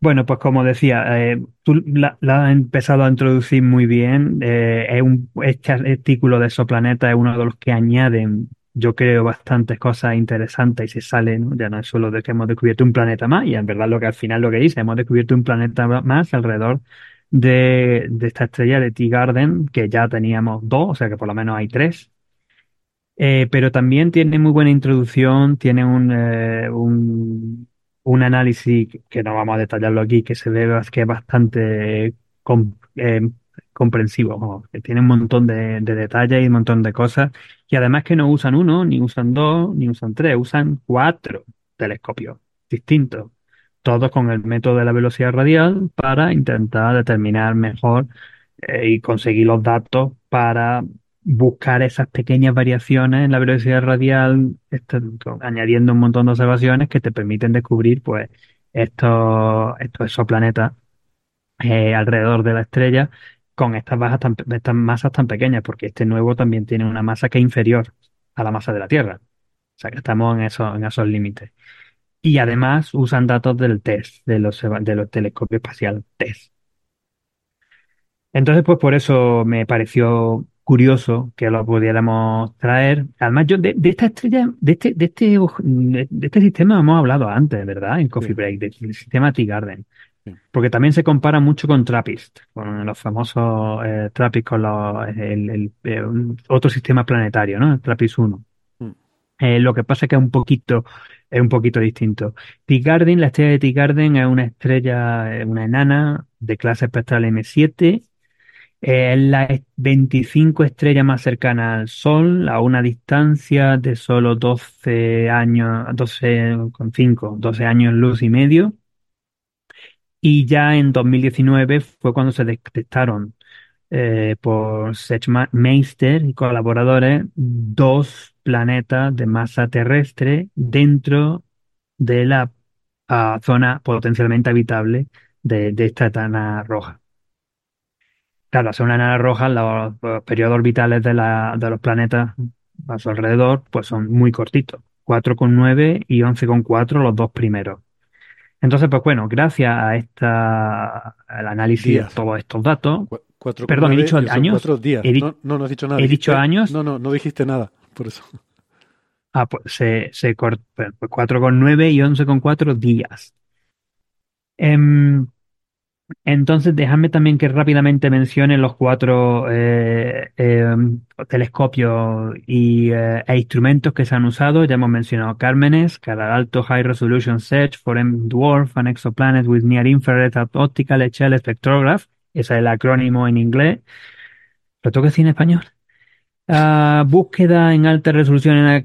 Bueno, pues como decía, eh, tú la, has empezado a introducir muy bien. Eh, es un, este artículo de exoplanetas es uno de los que añaden, yo creo, bastantes cosas interesantes y se sale, ¿no? Ya no es solo de que hemos descubierto un planeta más, y en verdad lo que al final lo que dice, hemos descubierto un planeta más alrededor de, esta estrella de T-Garden, que ya teníamos dos, o sea que por lo menos hay tres. Eh, pero también tiene muy buena introducción, tiene un un análisis que no vamos a detallarlo aquí, que se ve que es bastante eh, comprensivo, que tiene un montón de, detalles y un montón de cosas, y además que no usan uno, ni usan dos, ni usan tres, usan cuatro telescopios distintos, todos con el método de la velocidad radial para intentar determinar mejor eh, y conseguir los datos para buscar esas pequeñas variaciones en la velocidad radial, añadiendo un montón de observaciones que te permiten descubrir pues estos, estos exoplanetas eh, alrededor de la estrella con estas, bajas estas masas tan pequeñas, porque este nuevo también tiene una masa que es inferior a la masa de la Tierra. O sea que estamos en, eso, en esos límites. Y además usan datos del TESS, de los, de los telescopios espaciales TESS. Entonces, pues por eso me pareció curioso que lo pudiéramos traer. Además, yo de, esta estrella, de este, de este, de este sistema hemos hablado antes, ¿verdad? En Coffee Break, del sistema T-Garden. Porque también se compara mucho con Trappist, con los famosos eh, Trappist, con los, el, eh, otro sistema planetario, ¿no? El Trappist 1. Mm. Eh, lo que pasa es que es un poquito, es un poquito distinto. T-Garden, la estrella de T-Garden es una estrella, una enana de clase espectral M7 es la 25 estrella más cercana al Sol, a una distancia de solo 12 años, 12 con 5, 12 años luz y medio. Y ya en 2019 fue cuando se detectaron eh, por Meister y colaboradores dos planetas de masa terrestre dentro de la zona potencialmente habitable de, de esta etana roja. Claro, hacer una enana roja, los, periodos orbitales de, la, de los planetas a su alrededor, pues son muy cortitos. 4,9 y 11,4 los dos primeros. Entonces, pues bueno, gracias a esta al análisis de todos estos datos. perdón, he dicho años. Días. no, no, has dicho nada. He dicho años. No, no, no dijiste nada, por eso. Ah, pues se, se cortó. Pues 4,9 y 11,4 días. Eh, entonces, déjame también que rápidamente mencione los cuatro eh, em, telescopios y, eh, e instrumentos que se han usado. Ya hemos mencionado Cármenes, alto High Resolution Search for M Dwarf and Exoplanet with Near Infrared Optical Echelle Spectrograph. Ese es el acrónimo en inglés. ¿Lo tengo decir en español? Uh, búsqueda en alta resolución en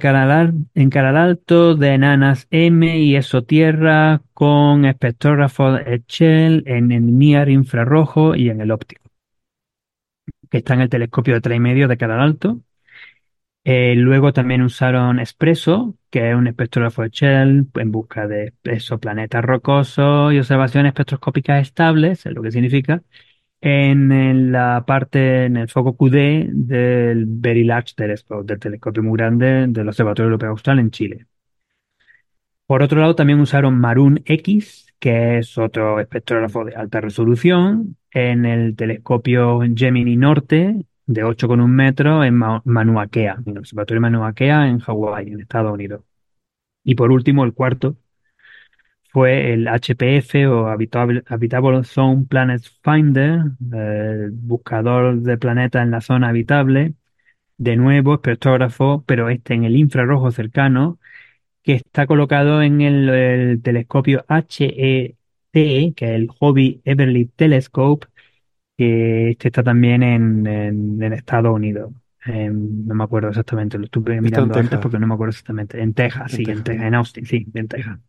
canal alto de enanas M y exotierra con espectrógrafo Echel en el NIR infrarrojo y en el óptico, que está en el telescopio de 3,5 de canal alto. Eh, luego también usaron Espresso, que es un espectrógrafo Echel en busca de exoplanetas rocosos y observaciones espectroscópicas estables, es lo que significa, en la parte, en el foco QD del Very Large Telescope, del telescopio muy grande del Observatorio Europeo Austral en Chile. Por otro lado, también usaron Maroon X, que es otro espectrógrafo de alta resolución, en el telescopio Gemini Norte, de 8,1 metros, en Mauna Kea, en el observatorio Mauna Kea, en Hawái, en Estados Unidos. Y por último, el cuarto fue el HPF o Habitable, Zone Planet Finder, el buscador de planetas en la zona habitable, de nuevo espectrógrafo, pero este en el infrarrojo cercano, que está colocado en el, telescopio HET, que es el Hobby Everly Telescope, que este está también en, Estados Unidos. no me acuerdo exactamente, lo estuve mirando antes porque no me acuerdo exactamente. En Texas, sí, en Texas, en Austin, sí, en Texas.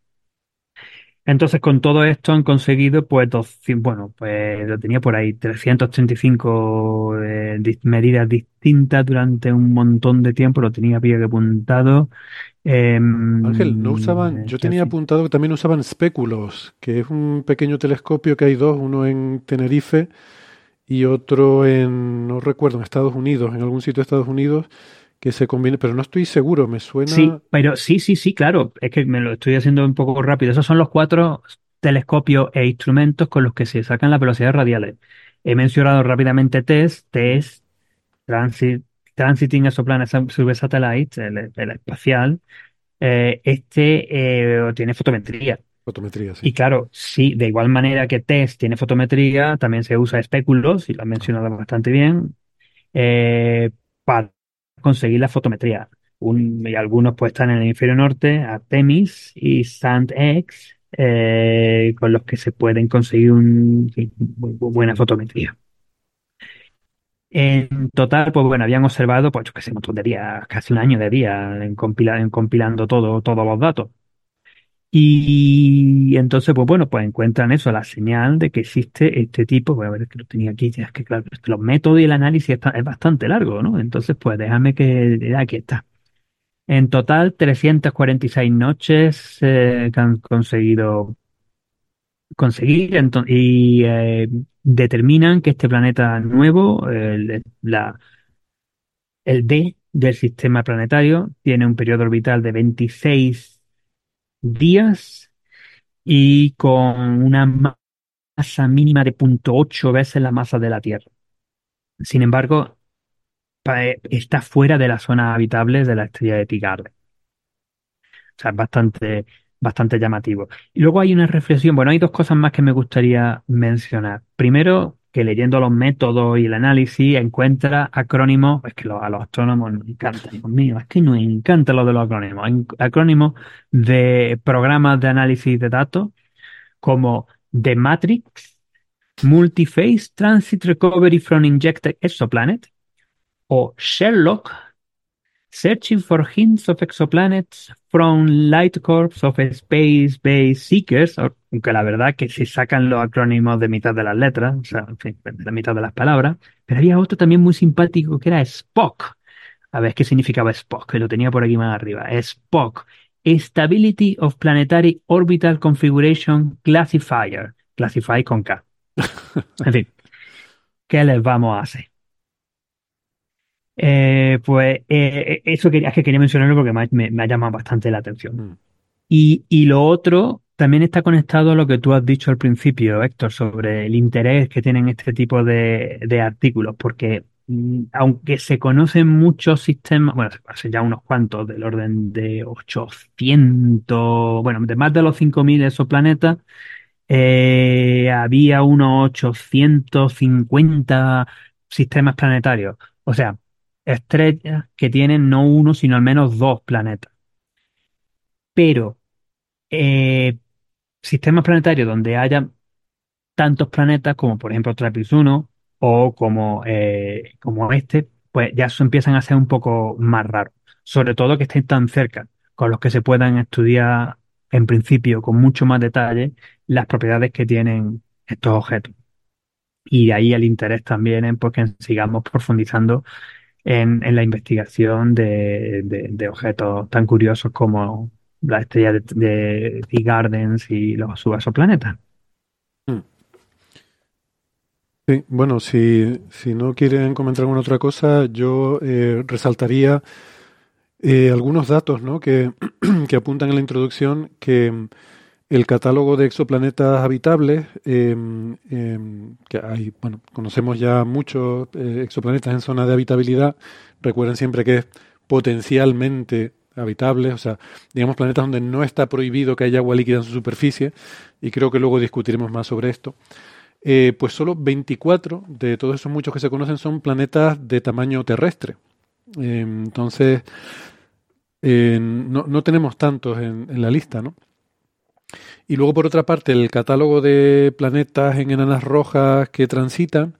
Entonces, con todo esto han conseguido, pues, dos, bueno, pues lo tenía por ahí, 335 eh, medidas distintas durante un montón de tiempo, lo tenía bien apuntado. Em, Ángel, no usaban, eh, yo tenía apuntado que también usaban Speculos, que es un pequeño telescopio que hay dos, uno en Tenerife y otro en, no recuerdo, en Estados Unidos, en algún sitio de Estados Unidos, que se combine, pero no estoy seguro, me suena. Sí, pero sí, sí, sí, claro, es que me lo estoy haciendo un poco rápido. Esos son los cuatro telescopios e instrumentos con los que se sacan las velocidades radiales. He mencionado rápidamente TESS, TESS, Transit, Transiting Exoplanet Satellite, el, el espacial. Eh, este eh, tiene fotometría. Fotometría, sí. Y claro, sí, de igual manera que TESS tiene fotometría, también se usa espéculos, y lo han mencionado bastante bien, eh, para conseguir la fotometría. y algunos pues están en el hemisferio norte, Artemis y SandX, eh, con los que se pueden conseguir una buena fotometría. En total, pues bueno, habían observado, pues yo que sé, un montón de días, casi un año de días, en, compilando todo, todos los datos. Y entonces, pues bueno, pues encuentran eso, la señal de que existe este tipo, voy a ver que lo tenía aquí, es que claro, los métodos y el análisis es bastante largo, ¿no? Entonces, pues déjame que, aquí está. En total, 346 noches eh, que han conseguido conseguir y eh, determinan que este planeta nuevo, la, el D del sistema planetario, tiene un periodo orbital de 26 días y con una masa mínima de 0.8 veces la masa de la Tierra. Sin embargo, eh, está fuera de la zona habitable de la estrella de Tigarde. O sea, es bastante, bastante llamativo. Y luego hay una reflexión, bueno, hay dos cosas más que me gustaría mencionar. Primero, que leyendo los métodos y el análisis encuentra acrónimos, es que a los astrónomos nos encanta, Dios mío, es que nos encanta lo de los acrónimos, acrónimos de programas de análisis de datos como The Matrix, Multiphase Transit Recovery from Injected Exoplanet o Sherlock Searching for Hints of Exoplanets from Light Corps of Space-Based Seekers, aunque la verdad que se sacan los acrónimos de mitad de las letras, o sea, en fin, de la mitad de las palabras, pero había otro también muy simpático que era Spock. A ver qué significaba Spock, que lo tenía por aquí más arriba. Spock, Stability of Planetary Orbital Configuration Classifier. Classify con K. [laughs] En fin, ¿qué les vamos a hacer? Eh, pues eh, eh, eso quería, es que quería mencionarlo porque me, ha llamado bastante la atención. Mm. Y, y, lo otro también está conectado a lo que tú has dicho al principio, Héctor, sobre el interés que tienen este tipo de, de artículos, porque mm, aunque se conocen muchos sistemas, bueno, hace ya unos cuantos, del orden de 800, bueno, de más de los 5.000 exoplanetas, eh, había unos 850 sistemas planetarios. O sea, estrellas que tienen no uno, sino al menos dos planetas. Pero eh, sistemas planetarios donde haya tantos planetas como por ejemplo Trappist 1 o como, eh, como este, pues ya empiezan a ser un poco más raros. Sobre todo que estén tan cerca, con los que se puedan estudiar en principio con mucho más detalle las propiedades que tienen estos objetos. Y de ahí el interés también en pues, que sigamos profundizando en, la investigación de, objetos tan curiosos como la estrella de, de Gardens y los subexoplanetas. Hmm. Sí, bueno, si, si no quieren comentar alguna otra cosa, yo eh, resaltaría eh, algunos datos ¿no? que, [clears throat] que, apuntan en la introducción que el catálogo de exoplanetas habitables, em, em, que hay, bueno, conocemos ya muchos eh, exoplanetas en zona de habitabilidad. Recuerden siempre que es potencialmente habitables, o sea, digamos planetas donde no está prohibido que haya agua líquida en su superficie, y creo que luego discutiremos más sobre esto. Eh, pues solo 24 de todos esos muchos que se conocen son planetas de tamaño terrestre. Em, entonces, eh, no, no, tenemos tantos en, en, la lista, ¿no? Y luego, por otra parte, el catálogo de planetas en enanas rojas que transitan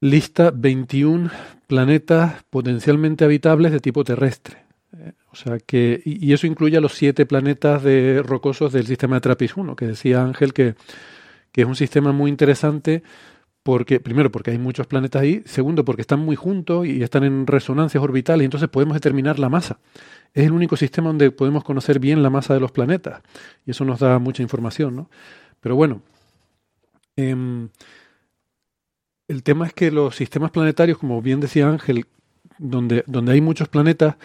lista 21 planetas potencialmente habitables de tipo terrestre. Eh, o sea que, y, eso incluye a los siete planetas de rocosos del sistema de Trappist 1, que decía Ángel que, que es un sistema muy interesante porque, primero, porque hay muchos planetas ahí, segundo, porque están muy juntos y están en resonancias orbitales, y entonces podemos determinar la masa. Es el único sistema donde podemos conocer bien la masa de los planetas, y eso nos da mucha información, ¿no? Pero bueno, eh, el tema es que los sistemas planetarios, como bien decía Ángel, donde, donde hay muchos planetas,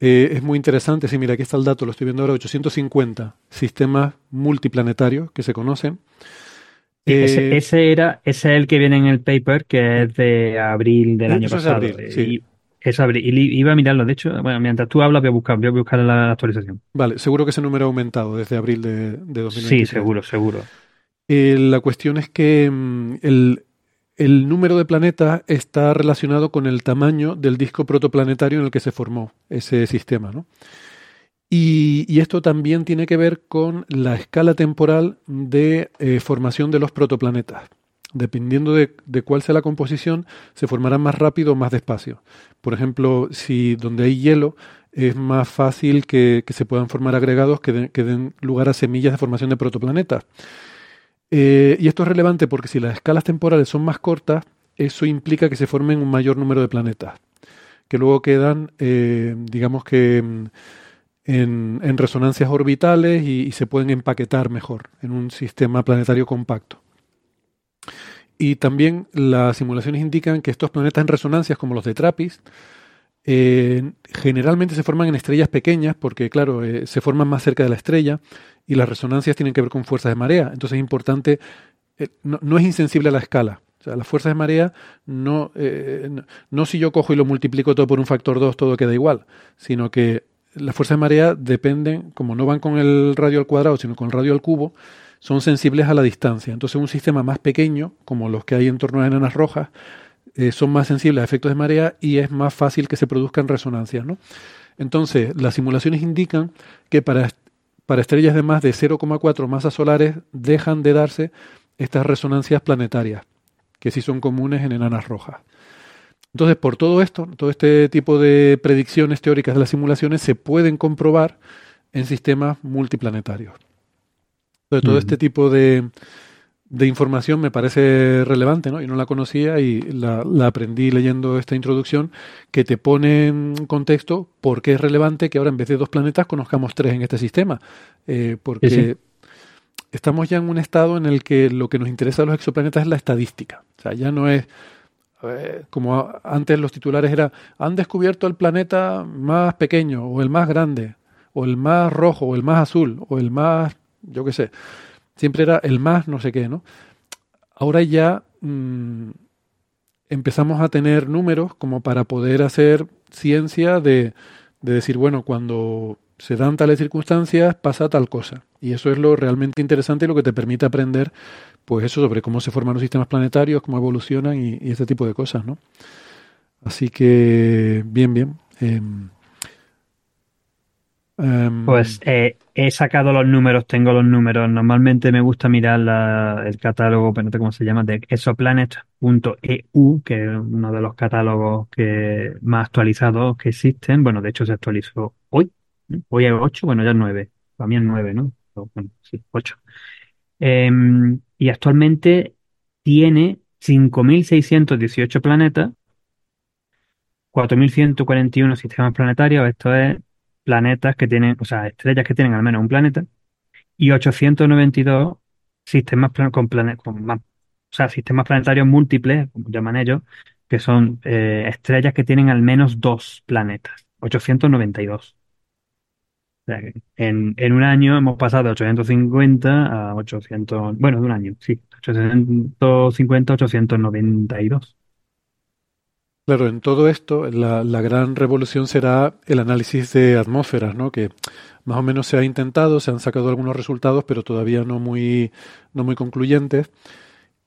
eh, es muy interesante. Sí, mira, aquí está el dato, lo estoy viendo ahora, 850 sistemas multiplanetarios que se conocen. Eh, ese, ese, era, ese es el que viene en el paper, que es de abril del año pasado. Es abril, sí. y, es abril. Y iba a mirarlo, de hecho, bueno, mientras tú hablas voy a buscar, voy a buscar la actualización. Vale, seguro que ese número ha aumentado desde abril de, de 2023. Sí, seguro, seguro. Eh, la cuestión es que mm, el, el número de planetas está relacionado con el tamaño del disco protoplanetario en el que se formó ese sistema. ¿no? Y, esto también tiene que ver con la escala temporal de eh, formación de los protoplanetas. Dependiendo de, de, cuál sea la composición, se formarán más rápido o más despacio. Por ejemplo, si donde hay hielo es más fácil que, que se puedan formar agregados que, que den lugar a semillas de formación de protoplanetas. Eh, y esto es relevante porque si las escalas temporales son más cortas, eso implica que se formen un mayor número de planetas, que luego quedan, eh, digamos que, en, resonancias orbitales y, se pueden empaquetar mejor en un sistema planetario compacto. Y también las simulaciones indican que estos planetas en resonancias, como los de TRAPPIST, eh, generalmente se forman en estrellas pequeñas porque, claro, eh, se forman más cerca de la estrella y las resonancias tienen que ver con fuerzas de marea. Entonces es importante, eh, no, es insensible a la escala. O sea, las fuerzas de marea no, no, no, si yo cojo y lo multiplico todo por un factor 2, todo queda igual, sino que las fuerzas de marea dependen, como no van con el radio al cuadrado, sino con el radio al cubo, son sensibles a la distancia. Entonces un sistema más pequeño, como los que hay en torno a enanas rojas, eh, son más sensibles a efectos de marea y es más fácil que se produzcan resonancias. ¿no? Entonces, las simulaciones indican que para, para estrellas de más de 0,4 masas solares dejan de darse estas resonancias planetarias, que sí son comunes en enanas rojas. Entonces, por todo esto, todo este tipo de predicciones teóricas de las simulaciones se pueden comprobar en sistemas multiplanetarios. Entonces, todo este tipo de, de información me parece relevante, ¿no? Y no la conocía y la, la, aprendí leyendo esta introducción que te pone en contexto por qué es relevante que ahora en vez de dos planetas conozcamos tres en este sistema. Eh, porque sí. estamos ya en un estado en el que lo que nos interesa a los exoplanetas es la estadística. O sea, ya no es como antes los titulares era han descubierto el planeta más pequeño o el más grande o el más rojo o el más azul o el más, yo qué sé siempre era el más no sé qué, ¿no? Ahora ya mmm, empezamos a tener números como para poder hacer ciencia de, de, decir, bueno, cuando se dan tales circunstancias pasa tal cosa. Y eso es lo realmente interesante y lo que te permite aprender, pues eso sobre cómo se forman los sistemas planetarios, cómo evolucionan y, este tipo de cosas, ¿no? Así que, bien, bien. Eh, Um, pues eh, he sacado los números, tengo los números. Normalmente me gusta mirar el catálogo, pero no sé cómo se llama, de exoplanet.eu, que es uno de los catálogos que más actualizados que existen. Bueno, de hecho se actualizó hoy. Hoy es 8, bueno, ya es 9. Para mí es 9, ¿no? Bueno, sí, 8. Eh, y actualmente tiene 5.618 planetas, 4.141 sistemas planetarios. Esto es planetas que tienen, o sea, estrellas que tienen al menos un planeta, y 892 sistemas con, plane con más, o sea, sistemas planetarios múltiples, como llaman ellos, que son eh, estrellas que tienen al menos dos planetas. 892. En, en un año hemos pasado de 850 a 800, bueno, de un año, sí, 850 a 892. Claro, en todo esto la, la, gran revolución será el análisis de atmósferas, ¿no? Que más o menos se ha intentado, se han sacado algunos resultados, pero todavía no muy, no muy concluyentes.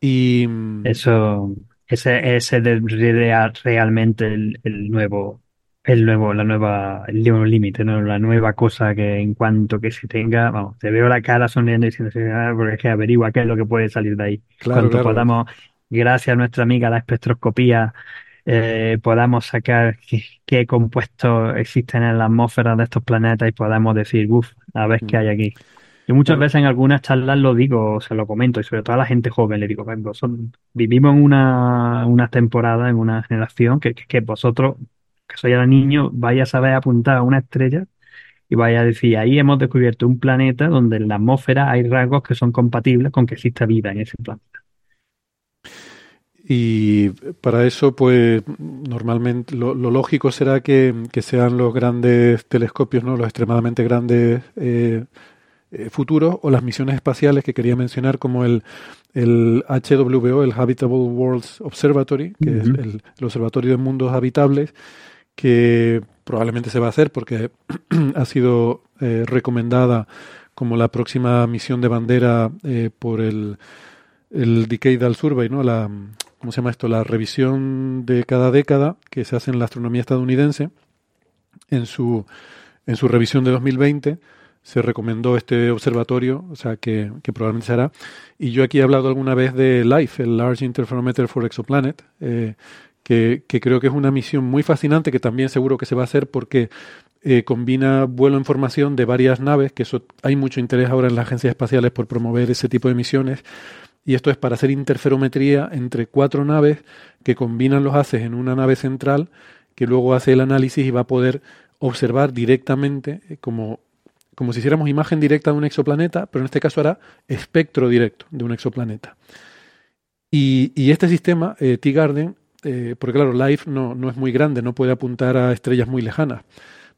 Y eso, ese, ese es realmente el, el, nuevo, el nuevo, la nueva, el nuevo límite, ¿no? La nueva cosa que en cuanto que se tenga, vamos, te veo la cara sonriendo y diciendo, ah, porque es que averigua qué es lo que puede salir de ahí. Claro, Cuanto claro. podamos, gracias a nuestra amiga la espectroscopía, eh, podamos sacar qué, qué, compuestos existen en la atmósfera de estos planetas y podamos decir, uff, a ver qué hay aquí. Yo muchas veces en algunas charlas lo digo, se lo comento, y sobre todo a la gente joven le digo, vosotros, vivimos en una, una temporada, en una generación que, que, que vosotros, que sois ahora niños, vais a saber apuntar a una estrella y vais a decir, ahí hemos descubierto un planeta donde en la atmósfera hay rasgos que son compatibles con que exista vida en ese planeta. Y para eso, pues normalmente lo, lo lógico será que, que, sean los grandes telescopios, ¿no? los extremadamente grandes eh, eh, futuros, o las misiones espaciales que quería mencionar, como el, el HWO, el Habitable Worlds Observatory, que uh -huh. es el, el, Observatorio de Mundos Habitables, que probablemente se va a hacer porque [clears throat] ha sido eh, recomendada como la próxima misión de bandera eh, por el, el Decadal Survey, ¿no? La, ¿cómo se llama esto? La revisión de cada década que se hace en la astronomía estadounidense. En su, en su revisión de 2020 se recomendó este observatorio, o sea, que, probablemente se hará. Y yo aquí he hablado alguna vez de LIFE, el Large Interferometer for Exoplanet, eh, que, creo que es una misión muy fascinante, que también seguro que se va a hacer porque eh, combina vuelo en formación de varias naves, que eso, hay mucho interés ahora en las agencias espaciales por promover ese tipo de misiones. Y esto es para hacer interferometría entre cuatro naves que combinan los haces en una nave central que luego hace el análisis y va a poder observar directamente eh, como, como si hiciéramos imagen directa de un exoplaneta, pero en este caso hará espectro directo de un exoplaneta. Y, y este sistema, eh, T-Garden, eh, porque claro, LIFE no, no, es muy grande, no puede apuntar a estrellas muy lejanas,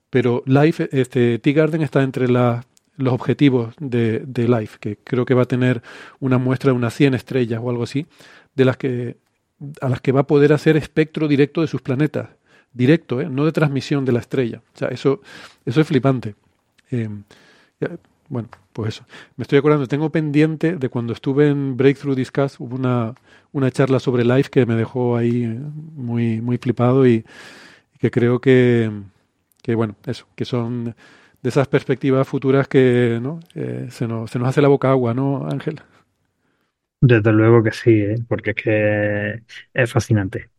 pero LIFE, este, T-Garden está entre las los objetivos de, de, Life, que creo que va a tener una muestra de unas 100 estrellas o algo así, de las que, a las que va a poder hacer espectro directo de sus planetas. Directo, ¿eh? no de transmisión de la estrella. O sea, eso, eso es flipante. Eh, bueno, pues eso. Me estoy acordando, tengo pendiente de cuando estuve en Breakthrough Discuss, hubo una, una charla sobre Life que me dejó ahí eh, muy, muy flipado y, que creo que, que, bueno, eso, que son de esas perspectivas futuras que ¿no? Eh, se, nos, se, nos, hace la boca agua, ¿no, Ángel? Desde luego que sí, ¿eh? porque es que es fascinante.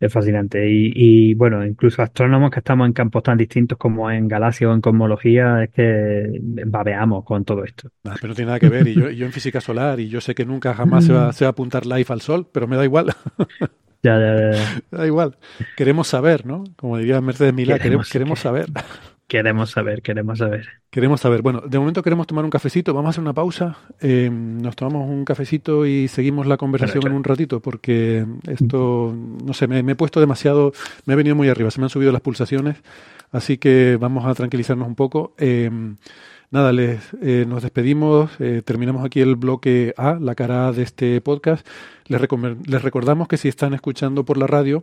Es fascinante. Y, y, bueno, incluso astrónomos que estamos en campos tan distintos como en galaxias o en cosmología, es que babeamos con todo esto. Nah, pero no tiene nada que ver. Y yo, yo, en física solar, y yo sé que nunca jamás se va, se va a apuntar live al sol, pero me da igual. [laughs] Ya, ya, ya. [laughs] Da igual. Queremos saber, ¿no? Como diría Mercedes Milá, queremos, queremos saber. [laughs] Queremos saber, queremos saber. Queremos saber. Bueno, de momento queremos tomar un cafecito. Vamos a hacer una pausa. Eh, nos tomamos un cafecito y seguimos la conversación en un ratito porque esto, no sé, me, me, he puesto demasiado, me he venido muy arriba, se me han subido las pulsaciones. Así que vamos a tranquilizarnos un poco. Eh, nada, les, eh, nos despedimos. eh, terminamos aquí el bloque A, la cara A de este podcast. Les, les recordamos que si están escuchando por la radio,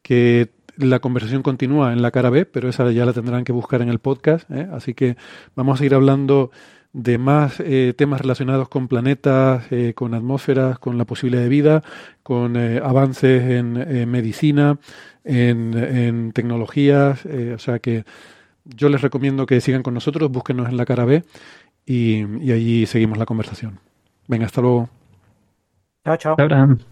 que la conversación continúa en la cara B, pero esa ya la tendrán que buscar en el podcast. ¿eh? Así que vamos a seguir hablando de más eh, temas relacionados con planetas, eh, con atmósferas, con la posibilidad de vida, con eh, avances en medicina, en, en tecnologías. o sea que yo les recomiendo que sigan con nosotros, búsquenos en la cara B y, y allí seguimos la conversación. Venga, hasta luego. Chao, chao.